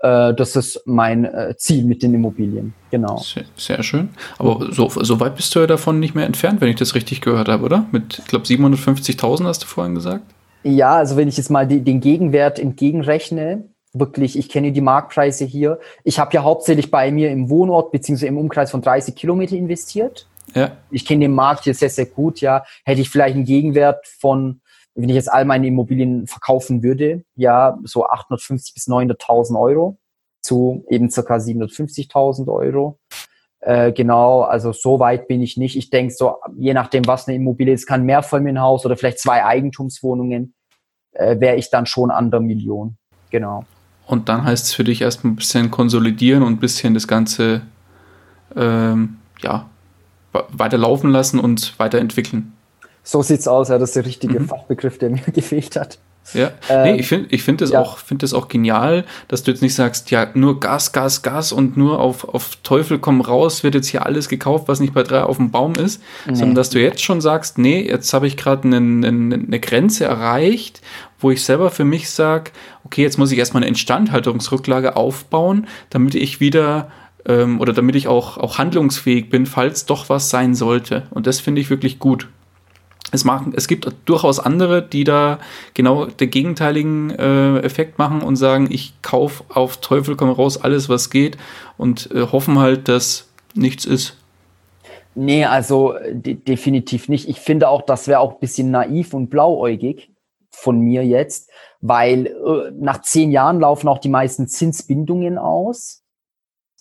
Äh, das ist mein äh, Ziel mit den Immobilien. Genau. Sehr, sehr, schön. Aber so, so weit bist du ja davon nicht mehr entfernt, wenn ich das richtig gehört habe, oder? Mit, ich glaube, 750.000 hast du vorhin gesagt. Ja, also wenn ich jetzt mal die, den Gegenwert entgegenrechne, wirklich, ich kenne die Marktpreise hier. Ich habe ja hauptsächlich bei mir im Wohnort beziehungsweise im Umkreis von 30 Kilometer investiert. Ja. Ich kenne den Markt hier sehr, sehr gut, ja. Hätte ich vielleicht einen Gegenwert von, wenn ich jetzt all meine Immobilien verkaufen würde, ja, so 850 bis 900.000 Euro zu eben circa 750.000 Euro. Äh, genau, also so weit bin ich nicht. Ich denke so, je nachdem, was eine Immobilie ist, kann mehr Haus oder vielleicht zwei Eigentumswohnungen, äh, wäre ich dann schon an der Million. Genau. Und dann heißt es für dich erstmal ein bisschen konsolidieren und ein bisschen das Ganze ähm, ja, weiterlaufen lassen und weiterentwickeln. So sieht's aus, ja, das ist der richtige mhm. Fachbegriff, der mir gefehlt hat. Ja, ähm, nee, ich finde ich find das, ja. auch, find das auch genial, dass du jetzt nicht sagst, ja, nur Gas, Gas, Gas und nur auf, auf Teufel komm raus, wird jetzt hier alles gekauft, was nicht bei drei auf dem Baum ist, nee. sondern dass du jetzt schon sagst, nee, jetzt habe ich gerade eine, eine, eine Grenze erreicht, wo ich selber für mich sage, okay, jetzt muss ich erstmal eine Instandhaltungsrücklage aufbauen, damit ich wieder ähm, oder damit ich auch, auch handlungsfähig bin, falls doch was sein sollte. Und das finde ich wirklich gut. Es, machen, es gibt durchaus andere, die da genau den gegenteiligen äh, Effekt machen und sagen, ich kaufe auf Teufel komm raus alles, was geht und äh, hoffen halt, dass nichts ist. Nee, also de definitiv nicht. Ich finde auch, das wäre auch ein bisschen naiv und blauäugig von mir jetzt, weil äh, nach zehn Jahren laufen auch die meisten Zinsbindungen aus.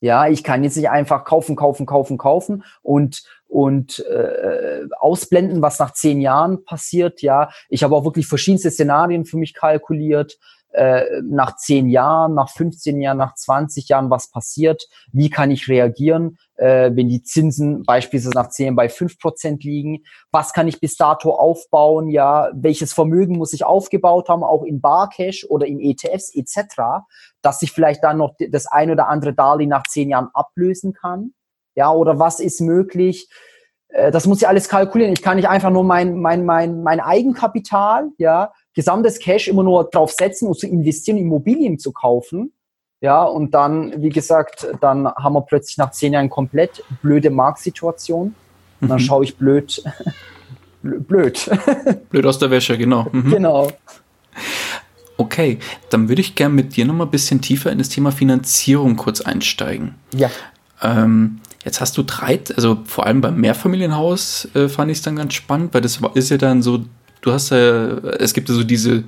Ja, ich kann jetzt nicht einfach kaufen, kaufen, kaufen, kaufen und und äh, ausblenden, was nach zehn Jahren passiert. Ja, ich habe auch wirklich verschiedenste Szenarien für mich kalkuliert äh, nach zehn Jahren, nach 15 Jahren, nach 20 Jahren, was passiert, wie kann ich reagieren, äh, wenn die Zinsen beispielsweise nach zehn bei fünf Prozent liegen, was kann ich bis dato aufbauen, ja, welches Vermögen muss ich aufgebaut haben, auch in Barcash oder in ETFs etc., dass ich vielleicht dann noch das ein oder andere Darlehen nach zehn Jahren ablösen kann, ja, oder was ist möglich, äh, das muss ich alles kalkulieren. Ich kann nicht einfach nur mein, mein, mein, mein Eigenkapital, ja, gesamtes Cash immer nur drauf setzen und zu investieren, Immobilien zu kaufen. Ja, und dann, wie gesagt, dann haben wir plötzlich nach zehn Jahren komplett blöde Marktsituation. Und dann mhm. schaue ich blöd, blöd. Blöd aus der Wäsche, genau. Mhm. Genau. Okay, dann würde ich gerne mit dir noch mal ein bisschen tiefer in das Thema Finanzierung kurz einsteigen. Ja. Ähm, jetzt hast du drei, also vor allem beim Mehrfamilienhaus äh, fand ich es dann ganz spannend, weil das ist ja dann so du hast ja, es gibt ja so diese,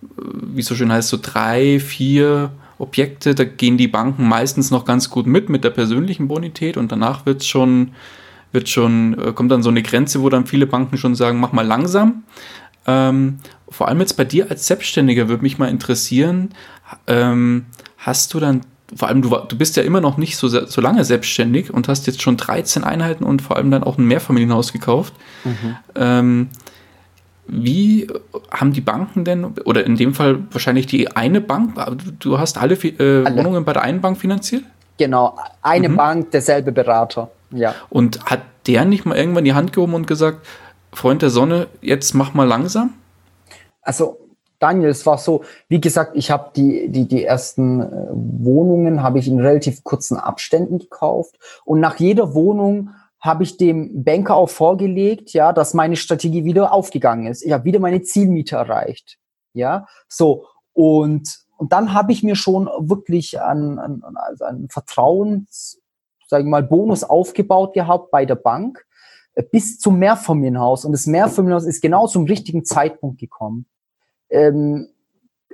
wie es so schön heißt, so drei, vier Objekte, da gehen die Banken meistens noch ganz gut mit, mit der persönlichen Bonität und danach wird es schon wird schon, äh, kommt dann so eine Grenze, wo dann viele Banken schon sagen, mach mal langsam. Ähm, vor allem jetzt bei dir als Selbstständiger würde mich mal interessieren, ähm, hast du dann, vor allem du, du bist ja immer noch nicht so, so lange selbstständig und hast jetzt schon 13 Einheiten und vor allem dann auch ein Mehrfamilienhaus gekauft. Mhm. Ähm, wie haben die Banken denn, oder in dem Fall wahrscheinlich die eine Bank, du hast alle, äh, alle. Wohnungen bei der einen Bank finanziert? Genau, eine mhm. Bank, derselbe Berater. Ja. Und hat der nicht mal irgendwann die Hand gehoben und gesagt, Freund der Sonne, jetzt mach mal langsam? Also Daniel, es war so, wie gesagt, ich habe die, die, die ersten äh, Wohnungen habe ich in relativ kurzen Abständen gekauft und nach jeder Wohnung habe ich dem Banker auch vorgelegt, ja, dass meine Strategie wieder aufgegangen ist. Ich habe wieder meine Zielmiete erreicht. Ja, so und und dann habe ich mir schon wirklich an, an, also an Vertrauens, sage ich mal, Bonus aufgebaut gehabt bei der Bank äh, bis zum Mehrfamilienhaus. Und das Mehrfamilienhaus ist genau zum richtigen Zeitpunkt gekommen. Ähm,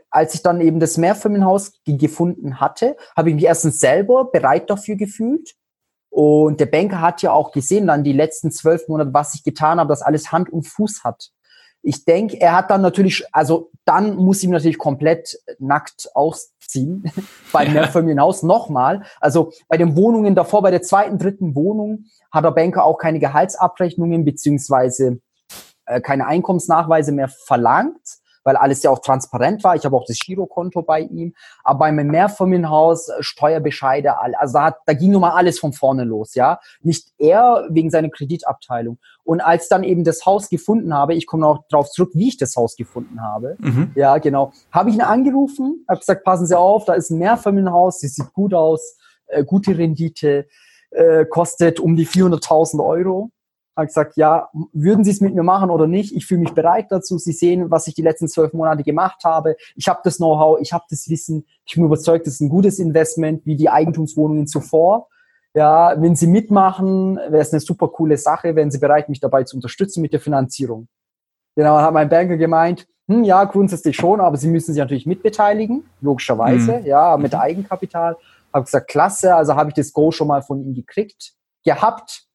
als ich dann eben das Mehrfamilienhaus gefunden hatte, habe ich mich erstens selber bereit dafür gefühlt. Und der Banker hat ja auch gesehen, dann die letzten zwölf Monate, was ich getan habe, dass alles Hand und Fuß hat. Ich denke, er hat dann natürlich, also dann muss ich natürlich komplett nackt ausziehen beim ja. Mehrfamilienhaus nochmal. Also bei den Wohnungen davor, bei der zweiten, dritten Wohnung hat der Banker auch keine Gehaltsabrechnungen beziehungsweise äh, keine Einkommensnachweise mehr verlangt weil alles ja auch transparent war. Ich habe auch das Girokonto bei ihm. Aber bei meinem Mehrfamilienhaus, äh, Steuerbescheide, also da, hat, da ging nun mal alles von vorne los, ja. Nicht er wegen seiner Kreditabteilung. Und als dann eben das Haus gefunden habe, ich komme auch darauf zurück, wie ich das Haus gefunden habe. Mhm. Ja, genau. Habe ich ihn angerufen, habe gesagt, passen Sie auf, da ist ein Mehrfamilienhaus, das sieht gut aus, äh, gute Rendite, äh, kostet um die 400.000 Euro habe gesagt, ja, würden Sie es mit mir machen oder nicht? Ich fühle mich bereit dazu. Sie sehen, was ich die letzten zwölf Monate gemacht habe. Ich habe das Know-how, ich habe das Wissen. Ich bin überzeugt, das ist ein gutes Investment, wie die Eigentumswohnungen zuvor. Ja, wenn Sie mitmachen, wäre es eine super coole Sache. Wären Sie bereit, mich dabei zu unterstützen mit der Finanzierung? Genau, hat mein Banker gemeint, hm, ja, grundsätzlich schon, aber Sie müssen sich natürlich mitbeteiligen, logischerweise, mhm. ja, mit. Eigenkapital. Habe gesagt, klasse, also habe ich das Go schon mal von ihm gekriegt, gehabt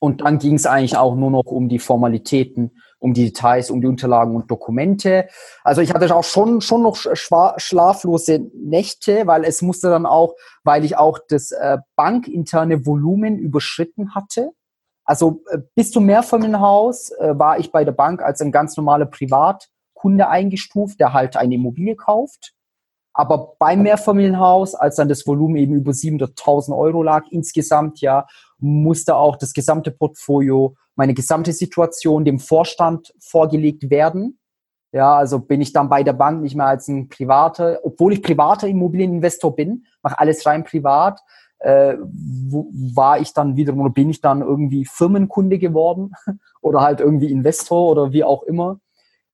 und dann ging es eigentlich auch nur noch um die Formalitäten, um die Details, um die Unterlagen und Dokumente. Also ich hatte auch schon, schon noch schlaflose Nächte, weil es musste dann auch, weil ich auch das äh, bankinterne Volumen überschritten hatte. Also äh, bis zum Mehrfamilienhaus äh, war ich bei der Bank als ein ganz normaler Privatkunde eingestuft, der halt eine Immobilie kauft. Aber beim Mehrfamilienhaus, als dann das Volumen eben über 700.000 Euro lag insgesamt, ja, musste auch das gesamte Portfolio, meine gesamte Situation dem Vorstand vorgelegt werden. Ja, also bin ich dann bei der Bank nicht mehr als ein privater, obwohl ich privater Immobilieninvestor bin, mache alles rein privat, äh, wo, war ich dann wiederum oder bin ich dann irgendwie Firmenkunde geworden oder halt irgendwie Investor oder wie auch immer.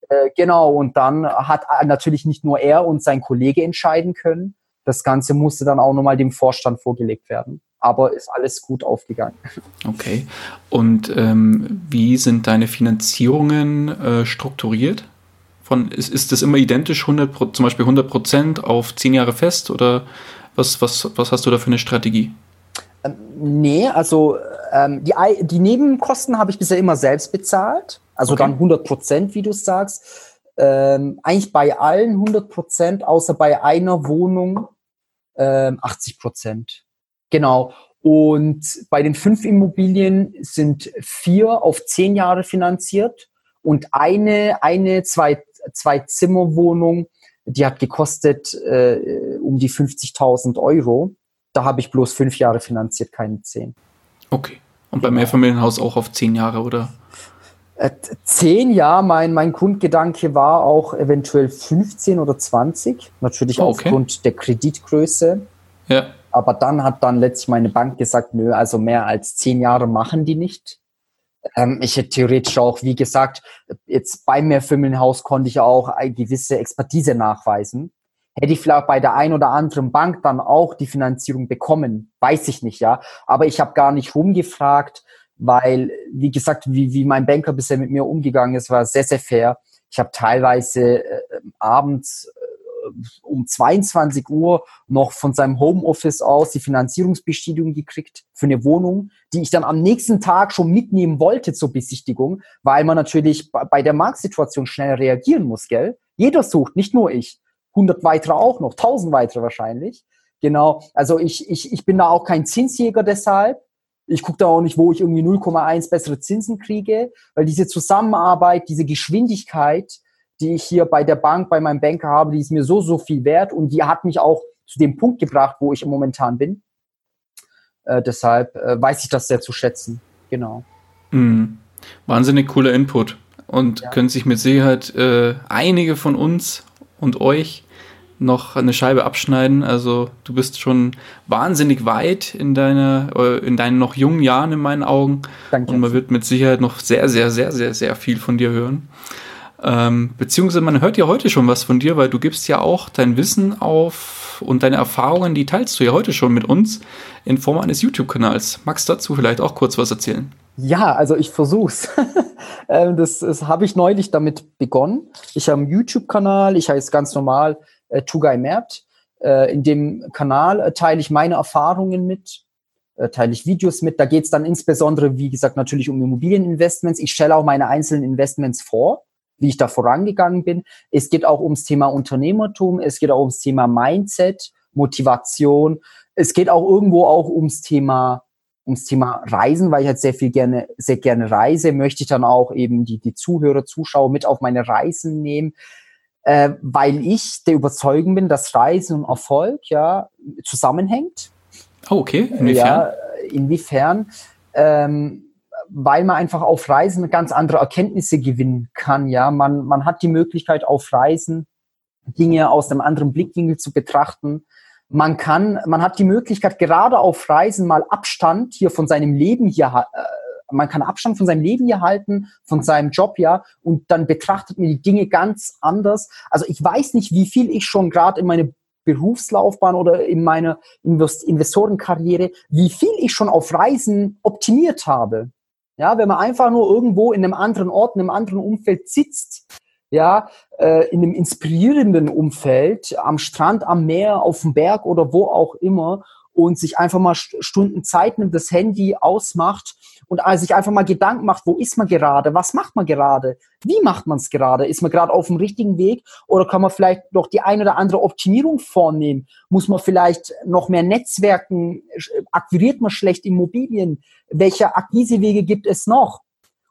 Äh, genau, und dann hat natürlich nicht nur er und sein Kollege entscheiden können. Das Ganze musste dann auch nochmal dem Vorstand vorgelegt werden aber ist alles gut aufgegangen. Okay. Und ähm, wie sind deine Finanzierungen äh, strukturiert? Von, ist, ist das immer identisch, 100, zum Beispiel 100 Prozent auf 10 Jahre fest oder was, was, was hast du da für eine Strategie? Ähm, nee, also ähm, die, die Nebenkosten habe ich bisher immer selbst bezahlt. Also okay. dann 100 Prozent, wie du sagst. Ähm, eigentlich bei allen 100 Prozent, außer bei einer Wohnung ähm, 80 Prozent. Genau. Und bei den fünf Immobilien sind vier auf zehn Jahre finanziert und eine, eine zwei, zwei Zimmerwohnung, die hat gekostet äh, um die 50.000 Euro. Da habe ich bloß fünf Jahre finanziert, keine zehn. Okay. Und beim Mehrfamilienhaus auch auf zehn Jahre, oder? Äh, zehn, ja. Mein, mein Grundgedanke war auch eventuell 15 oder 20. Natürlich oh, okay. aufgrund der Kreditgröße. Ja. Aber dann hat dann letztlich meine Bank gesagt, nö, also mehr als zehn Jahre machen die nicht. Ähm, ich hätte theoretisch auch, wie gesagt, jetzt bei mir Firmenhaus konnte ich auch eine gewisse Expertise nachweisen. Hätte ich vielleicht bei der ein oder anderen Bank dann auch die Finanzierung bekommen, weiß ich nicht, ja. Aber ich habe gar nicht rumgefragt, weil, wie gesagt, wie, wie mein Banker bisher mit mir umgegangen ist, war sehr, sehr fair. Ich habe teilweise äh, abends um 22 Uhr noch von seinem Homeoffice aus die Finanzierungsbestätigung gekriegt für eine Wohnung, die ich dann am nächsten Tag schon mitnehmen wollte zur Besichtigung, weil man natürlich bei der Marktsituation schnell reagieren muss, gell? Jeder sucht, nicht nur ich. 100 weitere auch noch, 1000 weitere wahrscheinlich. Genau, also ich, ich, ich bin da auch kein Zinsjäger deshalb. Ich gucke da auch nicht, wo ich irgendwie 0,1 bessere Zinsen kriege, weil diese Zusammenarbeit, diese Geschwindigkeit, die ich hier bei der Bank, bei meinem Banker habe, die ist mir so, so viel wert und die hat mich auch zu dem Punkt gebracht, wo ich momentan bin. Äh, deshalb äh, weiß ich das sehr zu schätzen. Genau. Mhm. Wahnsinnig cooler Input und ja. können sich mit Sicherheit äh, einige von uns und euch noch eine Scheibe abschneiden. Also du bist schon wahnsinnig weit in deiner, äh, in deinen noch jungen Jahren in meinen Augen. Danke. Und man wird mit Sicherheit noch sehr, sehr, sehr, sehr, sehr viel von dir hören. Ähm, beziehungsweise man hört ja heute schon was von dir, weil du gibst ja auch dein Wissen auf und deine Erfahrungen, die teilst du ja heute schon mit uns in Form eines YouTube-Kanals. Magst dazu vielleicht auch kurz was erzählen? Ja, also ich versuch's. Ähm, das, das habe ich neulich damit begonnen. Ich habe einen YouTube-Kanal, ich heiße ganz normal äh, Tugay Mert. Äh, in dem Kanal äh, teile ich meine Erfahrungen mit, äh, teile ich Videos mit. Da geht es dann insbesondere, wie gesagt, natürlich um Immobilieninvestments. Ich stelle auch meine einzelnen Investments vor, wie ich da vorangegangen bin. Es geht auch ums Thema Unternehmertum, es geht auch ums Thema Mindset, Motivation. Es geht auch irgendwo auch ums Thema ums Thema Reisen, weil ich halt sehr viel gerne, sehr gerne reise, möchte ich dann auch eben die, die Zuhörer, Zuschauer mit auf meine Reisen nehmen äh, weil ich der Überzeugung bin, dass Reisen und Erfolg ja zusammenhängt. Oh, okay. Inwiefern? Ja, inwiefern? Ähm, weil man einfach auf Reisen ganz andere Erkenntnisse gewinnen kann. Ja, man, man hat die Möglichkeit auf Reisen Dinge aus einem anderen Blickwinkel zu betrachten. Man kann, man hat die Möglichkeit, gerade auf Reisen mal Abstand hier von seinem Leben hier äh, man kann Abstand von seinem Leben hier halten, von seinem Job, ja, und dann betrachtet man die Dinge ganz anders. Also ich weiß nicht, wie viel ich schon gerade in meine Berufslaufbahn oder in meiner Invest Investorenkarriere, wie viel ich schon auf Reisen optimiert habe. Ja, wenn man einfach nur irgendwo in einem anderen Ort, in einem anderen Umfeld sitzt, ja, äh, in einem inspirierenden Umfeld, am Strand, am Meer, auf dem Berg oder wo auch immer und sich einfach mal Stunden Zeit nimmt, das Handy ausmacht und sich einfach mal Gedanken macht, wo ist man gerade, was macht man gerade, wie macht man es gerade, ist man gerade auf dem richtigen Weg oder kann man vielleicht noch die eine oder andere Optimierung vornehmen, muss man vielleicht noch mehr Netzwerken, akquiriert man schlecht Immobilien, welche Akquisewege gibt es noch?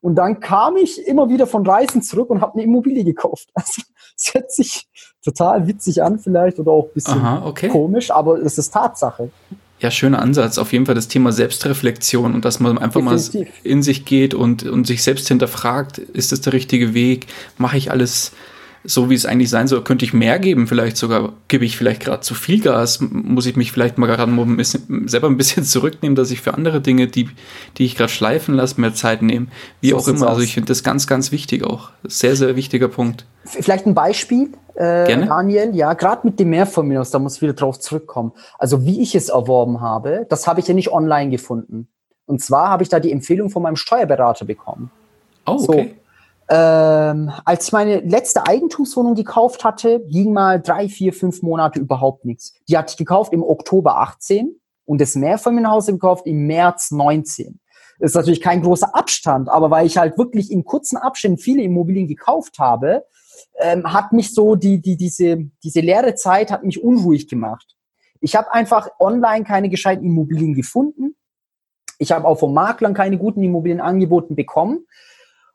Und dann kam ich immer wieder von Reisen zurück und habe eine Immobilie gekauft. Also es hört sich total witzig an vielleicht oder auch ein bisschen Aha, okay. komisch, aber es ist Tatsache. Ja, schöner Ansatz. Auf jeden Fall das Thema Selbstreflexion und dass man einfach Definitiv. mal in sich geht und, und sich selbst hinterfragt, ist das der richtige Weg? Mache ich alles so, wie es eigentlich sein soll? Könnte ich mehr geben? Vielleicht sogar, gebe ich vielleicht gerade zu viel Gas? Muss ich mich vielleicht mal gerade ein bisschen, selber ein bisschen zurücknehmen, dass ich für andere Dinge, die, die ich gerade schleifen lasse, mehr Zeit nehme? Wie so auch immer. Also ich finde das ganz, ganz wichtig auch. Sehr, sehr wichtiger Punkt. Vielleicht ein Beispiel, äh, Daniel, ja, gerade mit dem Mehrvermögens, da muss ich wieder drauf zurückkommen. Also wie ich es erworben habe, das habe ich ja nicht online gefunden. Und zwar habe ich da die Empfehlung von meinem Steuerberater bekommen. Oh, okay. So, ähm, als ich meine letzte Eigentumswohnung gekauft hatte, ging mal drei, vier, fünf Monate überhaupt nichts. Die hatte ich gekauft im Oktober 18 und das Mehrfamilienhaus gekauft im März 19. Das ist natürlich kein großer Abstand, aber weil ich halt wirklich in kurzen Abständen viele Immobilien gekauft habe, ähm, hat mich so die, die, diese, diese leere Zeit hat mich unruhig gemacht. Ich habe einfach online keine gescheiten Immobilien gefunden. Ich habe auch vom Maklern keine guten Immobilien angeboten bekommen.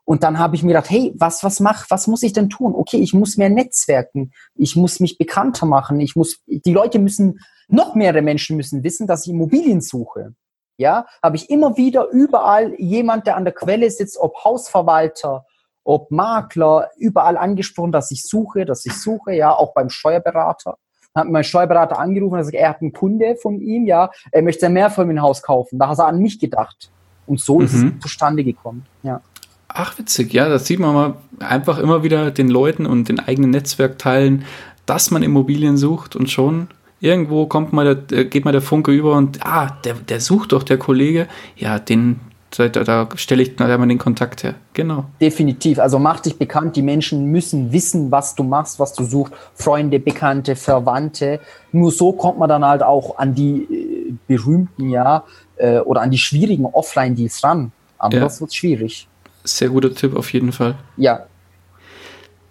Und dann habe ich mir gedacht, hey, was, was mach, was muss ich denn tun? Okay, ich muss mehr netzwerken. Ich muss mich bekannter machen. Ich muss, die Leute müssen, noch mehrere Menschen müssen wissen, dass ich Immobilien suche. Ja, habe ich immer wieder überall jemand, der an der Quelle sitzt, ob Hausverwalter, ob Makler, überall angesprochen, dass ich suche, dass ich suche, ja, auch beim Steuerberater. Hat mein Steuerberater angerufen gesagt, er hat einen Kunde von ihm, ja, er möchte mehr von mir Haus kaufen. Da hat er an mich gedacht. Und so mhm. ist es mhm. zustande gekommen, ja. Ach, witzig, ja, das sieht man mal einfach immer wieder den Leuten und den eigenen Netzwerk teilen, dass man Immobilien sucht und schon irgendwo kommt mal der, geht mal der Funke über und ah, der, der sucht doch der Kollege, ja, den, da, da, stelle ich da mal den Kontakt her. Genau. Definitiv. Also mach dich bekannt. Die Menschen müssen wissen, was du machst, was du suchst. Freunde, Bekannte, Verwandte. Nur so kommt man dann halt auch an die äh, berühmten, ja, äh, oder an die schwierigen Offline-Deals ran. Aber ja. das wird schwierig. Sehr guter Tipp auf jeden Fall. Ja.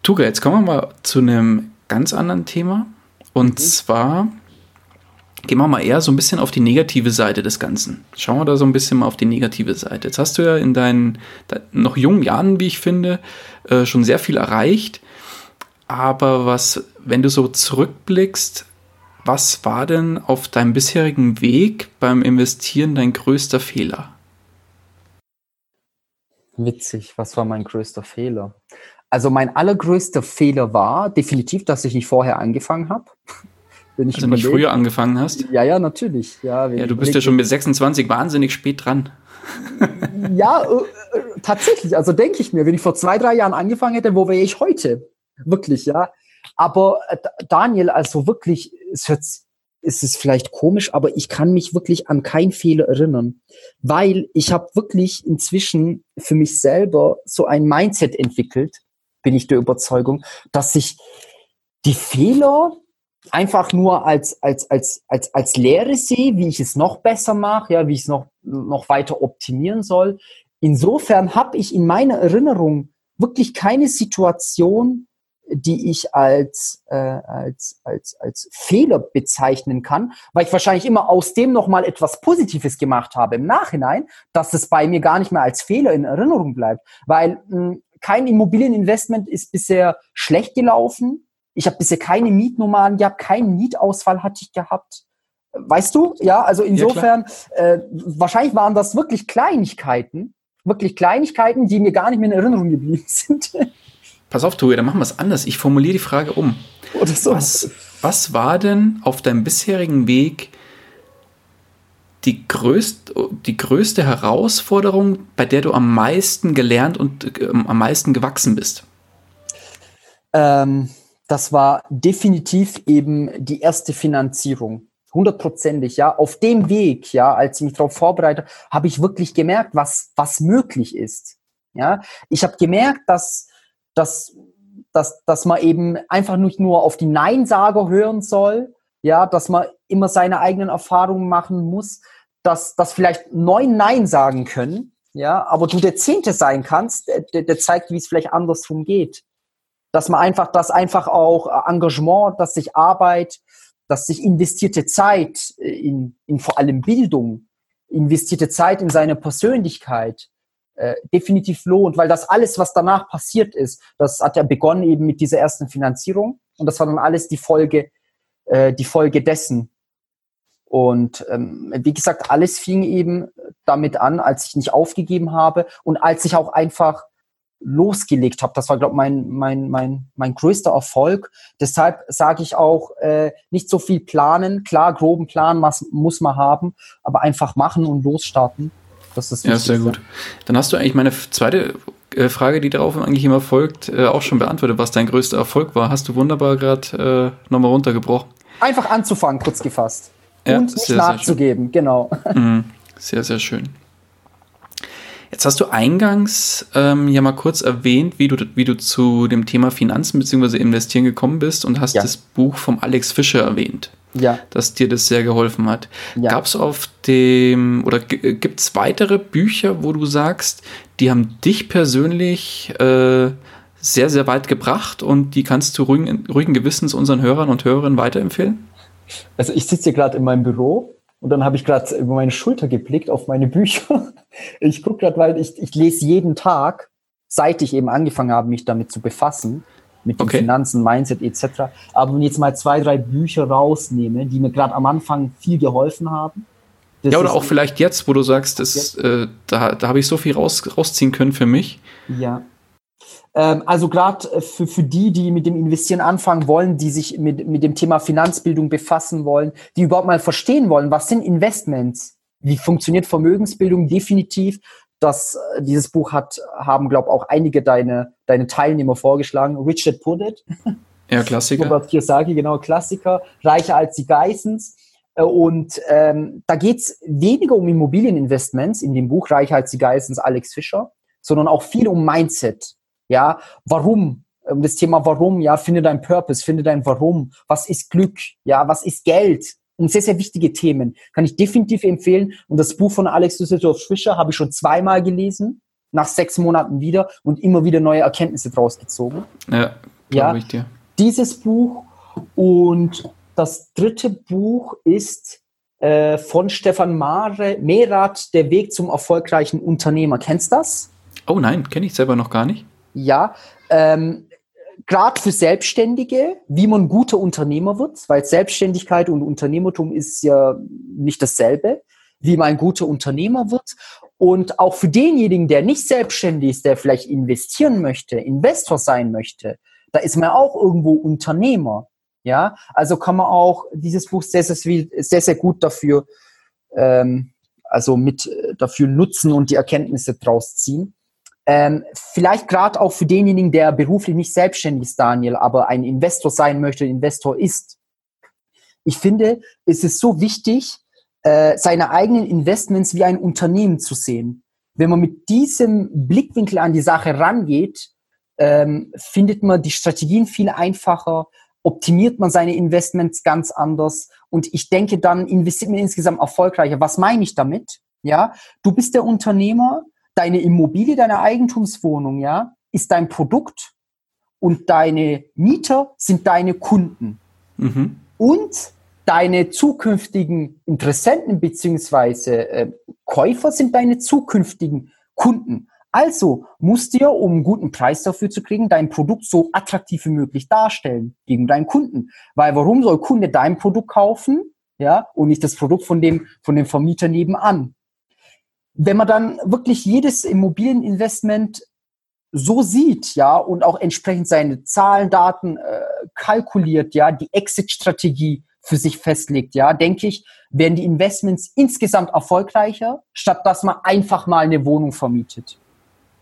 Tuga, jetzt kommen wir mal zu einem ganz anderen Thema. Und mhm. zwar gehen wir mal eher so ein bisschen auf die negative Seite des Ganzen. Schauen wir da so ein bisschen mal auf die negative Seite. Jetzt hast du ja in deinen noch jungen Jahren, wie ich finde, äh, schon sehr viel erreicht. Aber was, wenn du so zurückblickst, was war denn auf deinem bisherigen Weg beim Investieren dein größter Fehler? Witzig, was war mein größter Fehler? Also mein allergrößter Fehler war definitiv, dass ich nicht vorher angefangen habe. Wenn ich also nicht früher angefangen hast? Ja, ja, natürlich. Ja, ja du bist ja schon mit 26 wahnsinnig spät dran. ja, äh, äh, tatsächlich. Also denke ich mir, wenn ich vor zwei, drei Jahren angefangen hätte, wo wäre ich heute? Wirklich, ja. Aber äh, Daniel, also wirklich, es hört, ist es vielleicht komisch, aber ich kann mich wirklich an keinen Fehler erinnern, weil ich habe wirklich inzwischen für mich selber so ein Mindset entwickelt, bin ich der Überzeugung, dass ich die Fehler einfach nur als, als, als, als, als Lehre sehe, wie ich es noch besser mache, ja, wie ich es noch, noch weiter optimieren soll. Insofern habe ich in meiner Erinnerung wirklich keine Situation, die ich als, äh, als, als, als Fehler bezeichnen kann, weil ich wahrscheinlich immer aus dem nochmal etwas Positives gemacht habe im Nachhinein, dass es bei mir gar nicht mehr als Fehler in Erinnerung bleibt. Weil mh, hm, kein Immobilieninvestment ist bisher schlecht gelaufen ich habe bisher keine Mietnummern gehabt, keinen Mietausfall hatte ich gehabt. Weißt du? Ja, also insofern, ja, äh, wahrscheinlich waren das wirklich Kleinigkeiten, wirklich Kleinigkeiten, die mir gar nicht mehr in Erinnerung geblieben sind. Pass auf, Tobi, dann machen wir es anders. Ich formuliere die Frage um. Oder so. Was, was war denn auf deinem bisherigen Weg die, größt, die größte Herausforderung, bei der du am meisten gelernt und äh, am meisten gewachsen bist? Ähm, das war definitiv eben die erste Finanzierung. Hundertprozentig, ja. Auf dem Weg, ja, als ich mich darauf vorbereite, habe ich wirklich gemerkt, was, was möglich ist. Ja, ich habe gemerkt, dass, dass, dass, dass man eben einfach nicht nur auf die Neinsager hören soll, ja, dass man immer seine eigenen Erfahrungen machen muss, dass, dass vielleicht neun Nein sagen können, ja, aber du der Zehnte sein kannst, der, der zeigt, wie es vielleicht andersrum geht dass man einfach, dass einfach auch äh, Engagement, dass sich Arbeit, dass sich investierte Zeit äh, in, in vor allem Bildung, investierte Zeit in seine Persönlichkeit äh, definitiv lohnt, weil das alles, was danach passiert ist, das hat ja begonnen eben mit dieser ersten Finanzierung und das war dann alles die Folge, äh, die Folge dessen. Und ähm, wie gesagt, alles fing eben damit an, als ich nicht aufgegeben habe und als ich auch einfach losgelegt habe. Das war, glaube ich, mein, mein, mein, mein größter Erfolg. Deshalb sage ich auch, äh, nicht so viel planen. Klar, groben Plan muss, muss man haben, aber einfach machen und losstarten. Das ist Ja, sehr gut. Dann hast du eigentlich meine zweite äh, Frage, die darauf eigentlich immer folgt, äh, auch schon beantwortet, was dein größter Erfolg war. Hast du wunderbar gerade äh, nochmal runtergebrochen. Einfach anzufangen, kurz gefasst. Ja, und nicht sehr, nachzugeben, sehr genau. Mhm. Sehr, sehr schön. Jetzt hast du eingangs ähm, ja mal kurz erwähnt, wie du, wie du zu dem Thema Finanzen bzw. Investieren gekommen bist und hast ja. das Buch vom Alex Fischer erwähnt. Ja. Dass dir das sehr geholfen hat. Ja. Gab es auf dem oder gibt es weitere Bücher, wo du sagst, die haben dich persönlich äh, sehr, sehr weit gebracht und die kannst du ruhigen, ruhigen Gewissens unseren Hörern und Hörerinnen weiterempfehlen? Also ich sitze hier gerade in meinem Büro und dann habe ich gerade über meine Schulter geblickt auf meine Bücher. Ich gucke gerade, weil ich, ich lese jeden Tag, seit ich eben angefangen habe, mich damit zu befassen, mit den okay. Finanzen, Mindset etc. Aber wenn ich jetzt mal zwei, drei Bücher rausnehme, die mir gerade am Anfang viel geholfen haben. Ja, oder auch vielleicht jetzt, wo du sagst, das, äh, da, da habe ich so viel raus, rausziehen können für mich. Ja. Ähm, also gerade äh, für, für die, die mit dem Investieren anfangen wollen, die sich mit, mit dem Thema Finanzbildung befassen wollen, die überhaupt mal verstehen wollen, was sind Investments? Wie funktioniert Vermögensbildung? Definitiv. Das, äh, dieses Buch hat, haben, glaube auch einige deine, deine Teilnehmer vorgeschlagen. Richard Puddett. Ja, Klassiker. Robert Kiyosaki, genau, Klassiker. Reicher als die Geissens. Äh, und ähm, da geht es weniger um Immobilieninvestments in dem Buch Reicher als die Geistens Alex Fischer, sondern auch viel um Mindset. Ja, warum? Um das Thema Warum, ja, finde dein Purpose, finde dein Warum. Was ist Glück? Ja, was ist Geld? Und sehr, sehr wichtige Themen. Kann ich definitiv empfehlen. Und das Buch von Alex Düsseldorf Fischer habe ich schon zweimal gelesen, nach sechs Monaten wieder und immer wieder neue Erkenntnisse draus gezogen. Ja, ja, ich dir. Dieses Buch und das dritte Buch ist äh, von Stefan Mare, Merath, Der Weg zum erfolgreichen Unternehmer. Kennst du das? Oh nein, kenne ich selber noch gar nicht. Ja, ähm, gerade für Selbstständige, wie man guter Unternehmer wird, weil Selbstständigkeit und Unternehmertum ist ja nicht dasselbe, wie man ein guter Unternehmer wird. Und auch für denjenigen, der nicht selbstständig ist, der vielleicht investieren möchte, Investor sein möchte, da ist man auch irgendwo Unternehmer. Ja, also kann man auch dieses Buch sehr, sehr, sehr, sehr gut dafür, ähm, also mit äh, dafür nutzen und die Erkenntnisse draus ziehen. Ähm, vielleicht gerade auch für denjenigen, der beruflich nicht selbstständig ist, Daniel, aber ein Investor sein möchte, Investor ist. Ich finde, es ist so wichtig, äh, seine eigenen Investments wie ein Unternehmen zu sehen. Wenn man mit diesem Blickwinkel an die Sache rangeht, ähm, findet man die Strategien viel einfacher, optimiert man seine Investments ganz anders und ich denke, dann investiert man insgesamt erfolgreicher. Was meine ich damit? Ja, du bist der Unternehmer, deine Immobilie, deine Eigentumswohnung, ja, ist dein Produkt und deine Mieter sind deine Kunden. Mhm. Und deine zukünftigen Interessenten beziehungsweise äh, Käufer sind deine zukünftigen Kunden. Also musst du ja, um einen guten Preis dafür zu kriegen, dein Produkt so attraktiv wie möglich darstellen gegen deinen Kunden. Weil warum soll Kunde dein Produkt kaufen, ja, und nicht das Produkt von dem, von dem Vermieter nebenan? Wenn man dann wirklich jedes Immobilieninvestment so sieht, ja, und auch entsprechend seine Zahlen, Daten äh, kalkuliert, ja, die Exit-Strategie für sich festlegt, ja, denke ich, werden die Investments insgesamt erfolgreicher, statt dass man einfach mal eine Wohnung vermietet.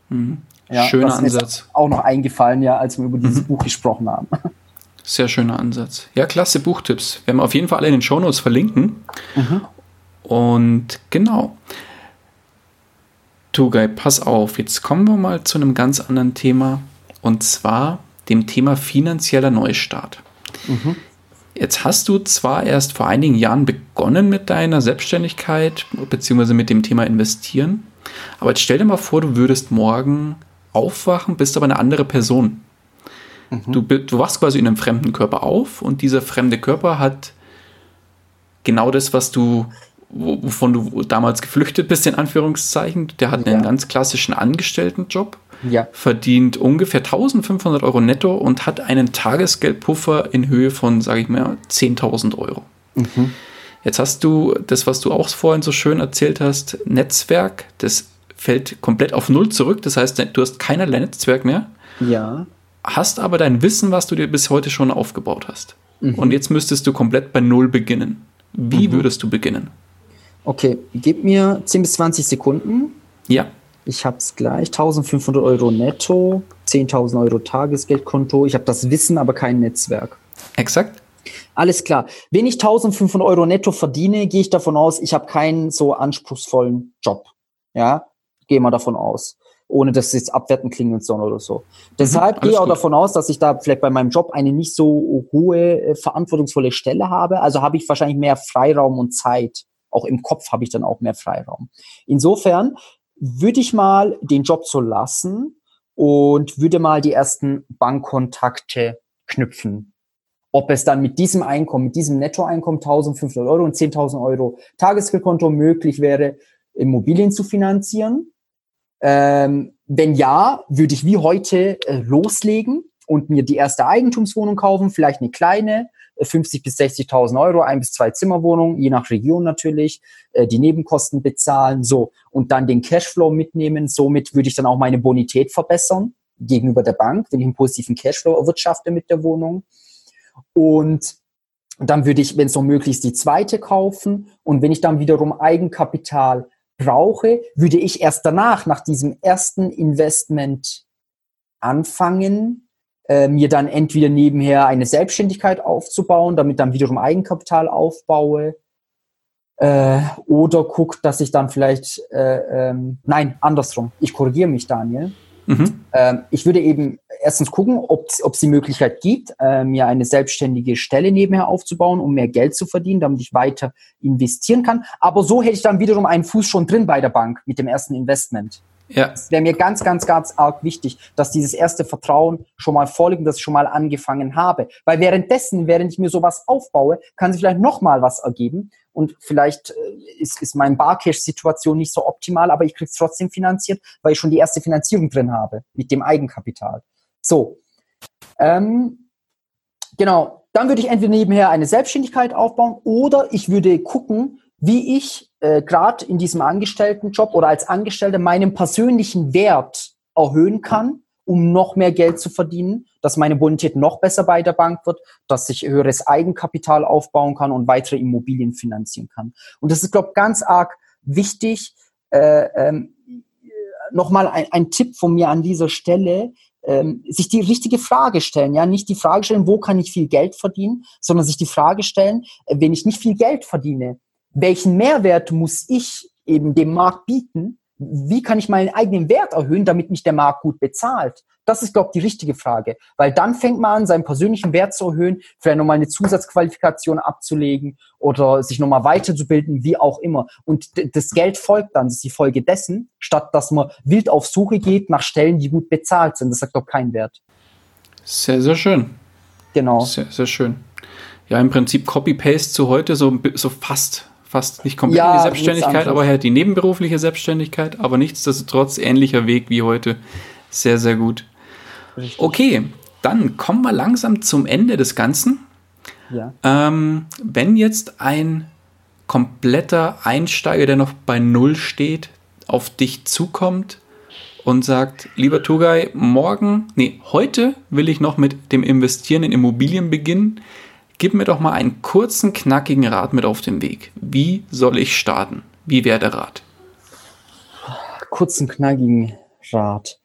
Mhm. Ja, schöner Ansatz. auch noch eingefallen, ja, als wir über dieses mhm. Buch gesprochen haben. Sehr schöner Ansatz. Ja, klasse Buchtipps. Werden wir auf jeden Fall alle in den Shownotes verlinken. Mhm. Und genau. Tugay, pass auf, jetzt kommen wir mal zu einem ganz anderen Thema. Und zwar dem Thema finanzieller Neustart. Mhm. Jetzt hast du zwar erst vor einigen Jahren begonnen mit deiner Selbstständigkeit beziehungsweise mit dem Thema Investieren, aber jetzt stell dir mal vor, du würdest morgen aufwachen, bist aber eine andere Person. Mhm. Du, du wachst quasi in einem fremden Körper auf und dieser fremde Körper hat genau das, was du, wovon du damals geflüchtet bist, in Anführungszeichen. Der hat ja. einen ganz klassischen Angestelltenjob, ja. verdient ungefähr 1500 Euro netto und hat einen Tagesgeldpuffer in Höhe von, sage ich mal, 10.000 Euro. Mhm. Jetzt hast du das, was du auch vorhin so schön erzählt hast, Netzwerk, das fällt komplett auf Null zurück. Das heißt, du hast keinerlei Netzwerk mehr. Ja. Hast aber dein Wissen, was du dir bis heute schon aufgebaut hast. Mhm. Und jetzt müsstest du komplett bei Null beginnen. Wie mhm. würdest du beginnen? Okay, gib mir 10 bis 20 Sekunden. Ja. Ich habe es gleich. 1500 Euro netto, 10.000 Euro Tagesgeldkonto. Ich habe das Wissen, aber kein Netzwerk. Exakt. Alles klar. Wenn ich 1500 Euro netto verdiene, gehe ich davon aus, ich habe keinen so anspruchsvollen Job. Ja, gehe mal davon aus. Ohne dass es jetzt abwertend klingen soll oder so. Deshalb mhm, gehe ich auch gut. davon aus, dass ich da vielleicht bei meinem Job eine nicht so hohe, äh, verantwortungsvolle Stelle habe. Also habe ich wahrscheinlich mehr Freiraum und Zeit. Auch im Kopf habe ich dann auch mehr Freiraum. Insofern würde ich mal den Job so lassen und würde mal die ersten Bankkontakte knüpfen ob es dann mit diesem Einkommen, mit diesem Nettoeinkommen 1500 Euro und 10.000 Euro Tagesgeldkonto möglich wäre, Immobilien zu finanzieren. Ähm, wenn ja, würde ich wie heute äh, loslegen und mir die erste Eigentumswohnung kaufen, vielleicht eine kleine, 50 äh, bis 60.000 Euro, ein bis zwei Zimmerwohnungen, je nach Region natürlich, äh, die Nebenkosten bezahlen, so und dann den Cashflow mitnehmen. Somit würde ich dann auch meine Bonität verbessern gegenüber der Bank, wenn ich einen positiven Cashflow erwirtschafte mit der Wohnung. Und dann würde ich, wenn es noch möglich ist, die zweite kaufen. Und wenn ich dann wiederum Eigenkapital brauche, würde ich erst danach, nach diesem ersten Investment anfangen, äh, mir dann entweder nebenher eine Selbstständigkeit aufzubauen, damit dann wiederum Eigenkapital aufbaue Äh, oder guckt, dass ich dann vielleicht, äh, ähm, nein, andersrum. Ich korrigiere mich, Daniel. Mhm. Ähm, ich würde eben erstens gucken, ob es die Möglichkeit gibt, äh, mir eine selbstständige Stelle nebenher aufzubauen, um mehr Geld zu verdienen, damit ich weiter investieren kann. Aber so hätte ich dann wiederum einen Fuß schon drin bei der Bank mit dem ersten Investment. Ja. Das wäre mir ganz, ganz, ganz arg wichtig, dass dieses erste Vertrauen schon mal vorliegt und dass ich schon mal angefangen habe. Weil währenddessen, während ich mir sowas aufbaue, kann sich vielleicht noch mal was ergeben und vielleicht äh, ist, ist mein Barcash-Situation nicht so optimal, aber ich kriege es trotzdem finanziert, weil ich schon die erste Finanzierung drin habe mit dem Eigenkapital. So. Ähm, genau. Dann würde ich entweder nebenher eine Selbstständigkeit aufbauen oder ich würde gucken, wie ich äh, gerade in diesem Angestelltenjob oder als Angestellter meinen persönlichen Wert erhöhen kann, um noch mehr Geld zu verdienen, dass meine Bonität noch besser bei der Bank wird, dass ich höheres Eigenkapital aufbauen kann und weitere Immobilien finanzieren kann. Und das ist, glaube ich, ganz arg wichtig. Äh, ähm, Nochmal ein, ein Tipp von mir an dieser Stelle ähm, sich die richtige Frage stellen, ja, nicht die Frage stellen, wo kann ich viel Geld verdienen, sondern sich die Frage stellen, äh, wenn ich nicht viel Geld verdiene, welchen Mehrwert muss ich eben dem Markt bieten? Wie kann ich meinen eigenen Wert erhöhen, damit mich der Markt gut bezahlt? Das ist, glaube ich, die richtige Frage. Weil dann fängt man an, seinen persönlichen Wert zu erhöhen, vielleicht nochmal eine Zusatzqualifikation abzulegen oder sich nochmal weiterzubilden, wie auch immer. Und das Geld folgt dann, das ist die Folge dessen, statt dass man wild auf Suche geht nach Stellen, die gut bezahlt sind. Das hat, glaube ich, keinen Wert. Sehr, sehr schön. Genau. Sehr, sehr schön. Ja, im Prinzip Copy-Paste zu heute, so, so fast fast nicht komplett ja, die Selbstständigkeit, aber halt die nebenberufliche Selbstständigkeit, aber nichtsdestotrotz ähnlicher Weg wie heute. Sehr, sehr gut. Richtig. Okay, dann kommen wir langsam zum Ende des Ganzen. Ja. Ähm, wenn jetzt ein kompletter Einsteiger, der noch bei Null steht, auf dich zukommt und sagt, lieber Tugai, morgen, nee, heute will ich noch mit dem Investieren in Immobilien beginnen. Gib mir doch mal einen kurzen, knackigen Rat mit auf den Weg. Wie soll ich starten? Wie wäre der Rat? Kurzen, knackigen Rat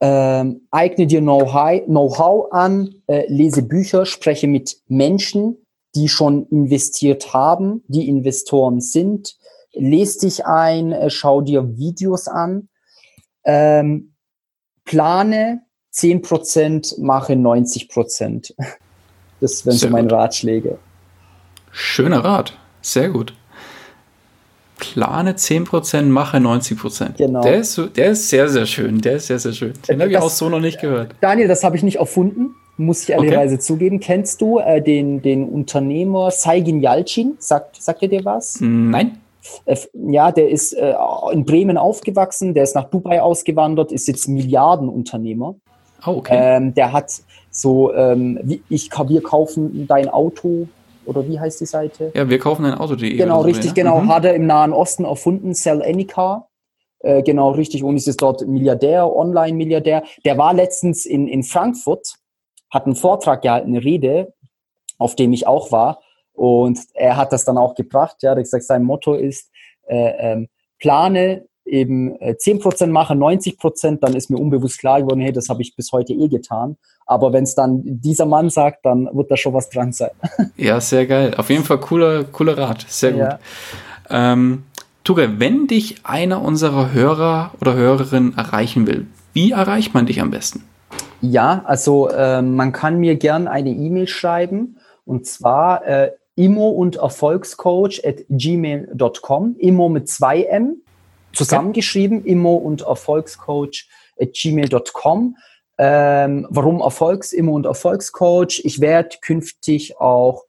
ähm, eigne dir Know-how Know an, äh, lese Bücher, spreche mit Menschen, die schon investiert haben, die Investoren sind, lese dich ein, äh, schau dir Videos an, ähm, plane 10%, mache 90%. Das wären so meine Ratschläge. Schöner Rat, sehr gut plane 10%, mache 90%. Genau. Der ist, der ist sehr, sehr schön. Der ist sehr, sehr schön. Den habe ich auch so noch nicht gehört. Daniel, das habe ich nicht erfunden, muss ich ehrlicherweise okay. zugeben. Kennst du äh, den, den Unternehmer Saigin Yalcin? Sagt, sagt er dir was? Nein. Äh, ja, der ist äh, in Bremen aufgewachsen, der ist nach Dubai ausgewandert, ist jetzt Milliardenunternehmer. Oh, okay. Ähm, der hat so, ähm, wie, ich, wir kaufen dein Auto oder wie heißt die Seite? Ja, wir kaufen ein Auto.de. Genau, richtig, ne? genau. Mhm. Hat er im Nahen Osten erfunden, Sell Any Car. Äh, genau, richtig. Und ist jetzt dort Milliardär, Online-Milliardär. Der war letztens in, in Frankfurt, hat einen Vortrag gehalten, eine Rede, auf dem ich auch war. Und er hat das dann auch gebracht. Ja, er hat gesagt, sein Motto ist, äh, ähm, plane eben äh, 10% mache, 90%, dann ist mir unbewusst klar geworden, hey, das habe ich bis heute eh getan. Aber wenn es dann dieser Mann sagt, dann wird da schon was dran sein. Ja, sehr geil. Auf jeden Fall cooler, cooler Rat. Sehr gut. Ja. Ähm, Tuge, wenn dich einer unserer Hörer oder Hörerinnen erreichen will, wie erreicht man dich am besten? Ja, also äh, man kann mir gern eine E-Mail schreiben und zwar äh, immo und Erfolgscoach at gmail.com, immo mit zwei M zusammengeschrieben, Immo und Erfolgscoach at gmail.com. Ähm, warum Erfolgs, Immo und Erfolgscoach? Ich werde künftig auch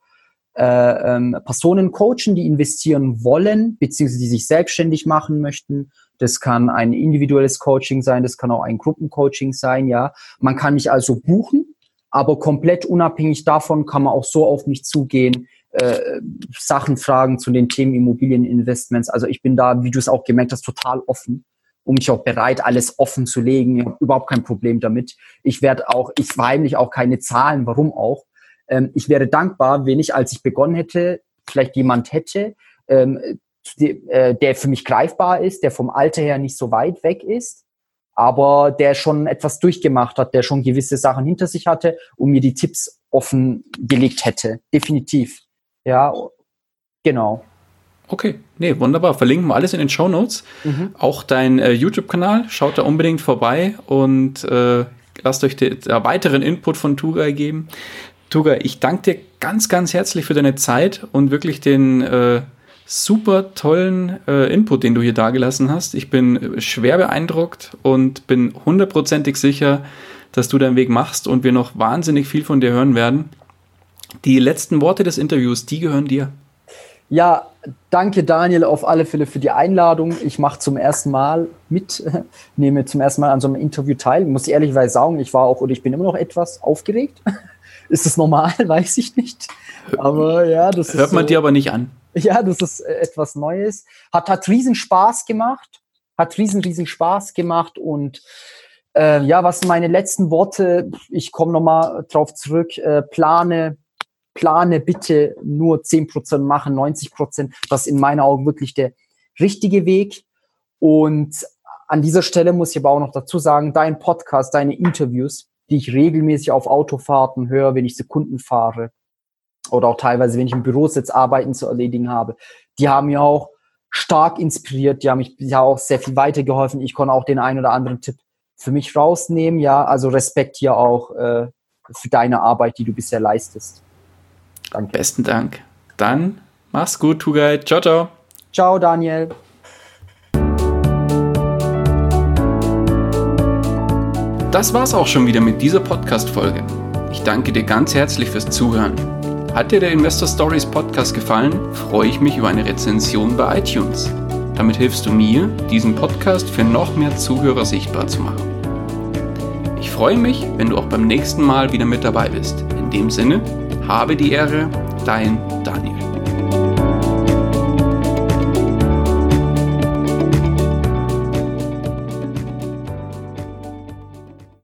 äh, ähm, Personen coachen, die investieren wollen, beziehungsweise die sich selbstständig machen möchten. Das kann ein individuelles Coaching sein, das kann auch ein Gruppencoaching sein, ja. Man kann mich also buchen, aber komplett unabhängig davon kann man auch so auf mich zugehen, äh, Sachen fragen zu den Themen Immobilieninvestments. Also ich bin da, wie du es auch gemerkt hast, total offen und mich auch bereit, alles offen zu legen. Ich habe überhaupt kein Problem damit. Ich werde auch, ich verheimliche auch keine Zahlen, warum auch. Ähm, ich wäre dankbar, wenn ich, als ich begonnen hätte, vielleicht jemand hätte, ähm, die, äh, der für mich greifbar ist, der vom Alter her nicht so weit weg ist, aber der schon etwas durchgemacht hat, der schon gewisse Sachen hinter sich hatte und mir die Tipps offen gelegt hätte. Definitiv. Ja, genau. Okay, nee, wunderbar. Verlinken wir alles in den Show Notes. Mhm. Auch dein äh, YouTube-Kanal. Schaut da unbedingt vorbei und äh, lasst euch den äh, weiteren Input von Tuga geben. Tuga, ich danke dir ganz, ganz herzlich für deine Zeit und wirklich den äh, super tollen äh, Input, den du hier dagelassen hast. Ich bin schwer beeindruckt und bin hundertprozentig sicher, dass du deinen Weg machst und wir noch wahnsinnig viel von dir hören werden. Die letzten Worte des Interviews, die gehören dir. Ja, danke Daniel auf alle Fälle für die Einladung. Ich mache zum ersten Mal mit, nehme zum ersten Mal an so einem Interview teil. Muss ich ehrlicherweise sagen, ich war auch oder ich bin immer noch etwas aufgeregt. ist das normal? Weiß ich nicht. Aber ja, das hört man so, dir aber nicht an. Ja, das ist äh, etwas Neues. Hat hat riesen Spaß gemacht. Hat riesen riesen Spaß gemacht und äh, ja, was meine letzten Worte? Ich komme nochmal drauf zurück. Äh, plane plane bitte nur 10% machen, 90%. Das ist in meinen Augen wirklich der richtige Weg. Und an dieser Stelle muss ich aber auch noch dazu sagen, dein Podcast, deine Interviews, die ich regelmäßig auf Autofahrten höre, wenn ich Sekunden fahre oder auch teilweise, wenn ich im Büro sitze, Arbeiten zu erledigen habe, die haben mir auch stark inspiriert, die haben mich ja auch sehr viel weitergeholfen. Ich konnte auch den einen oder anderen Tipp für mich rausnehmen. Ja, also Respekt hier auch äh, für deine Arbeit, die du bisher leistest. Danke. Besten Dank. Dann mach's gut, Tugay. Ciao, ciao. Ciao, Daniel. Das war's auch schon wieder mit dieser Podcast-Folge. Ich danke dir ganz herzlich fürs Zuhören. Hat dir der Investor Stories Podcast gefallen, freue ich mich über eine Rezension bei iTunes. Damit hilfst du mir, diesen Podcast für noch mehr Zuhörer sichtbar zu machen. Ich freue mich, wenn du auch beim nächsten Mal wieder mit dabei bist. In dem Sinne, habe die Ehre, dein Daniel.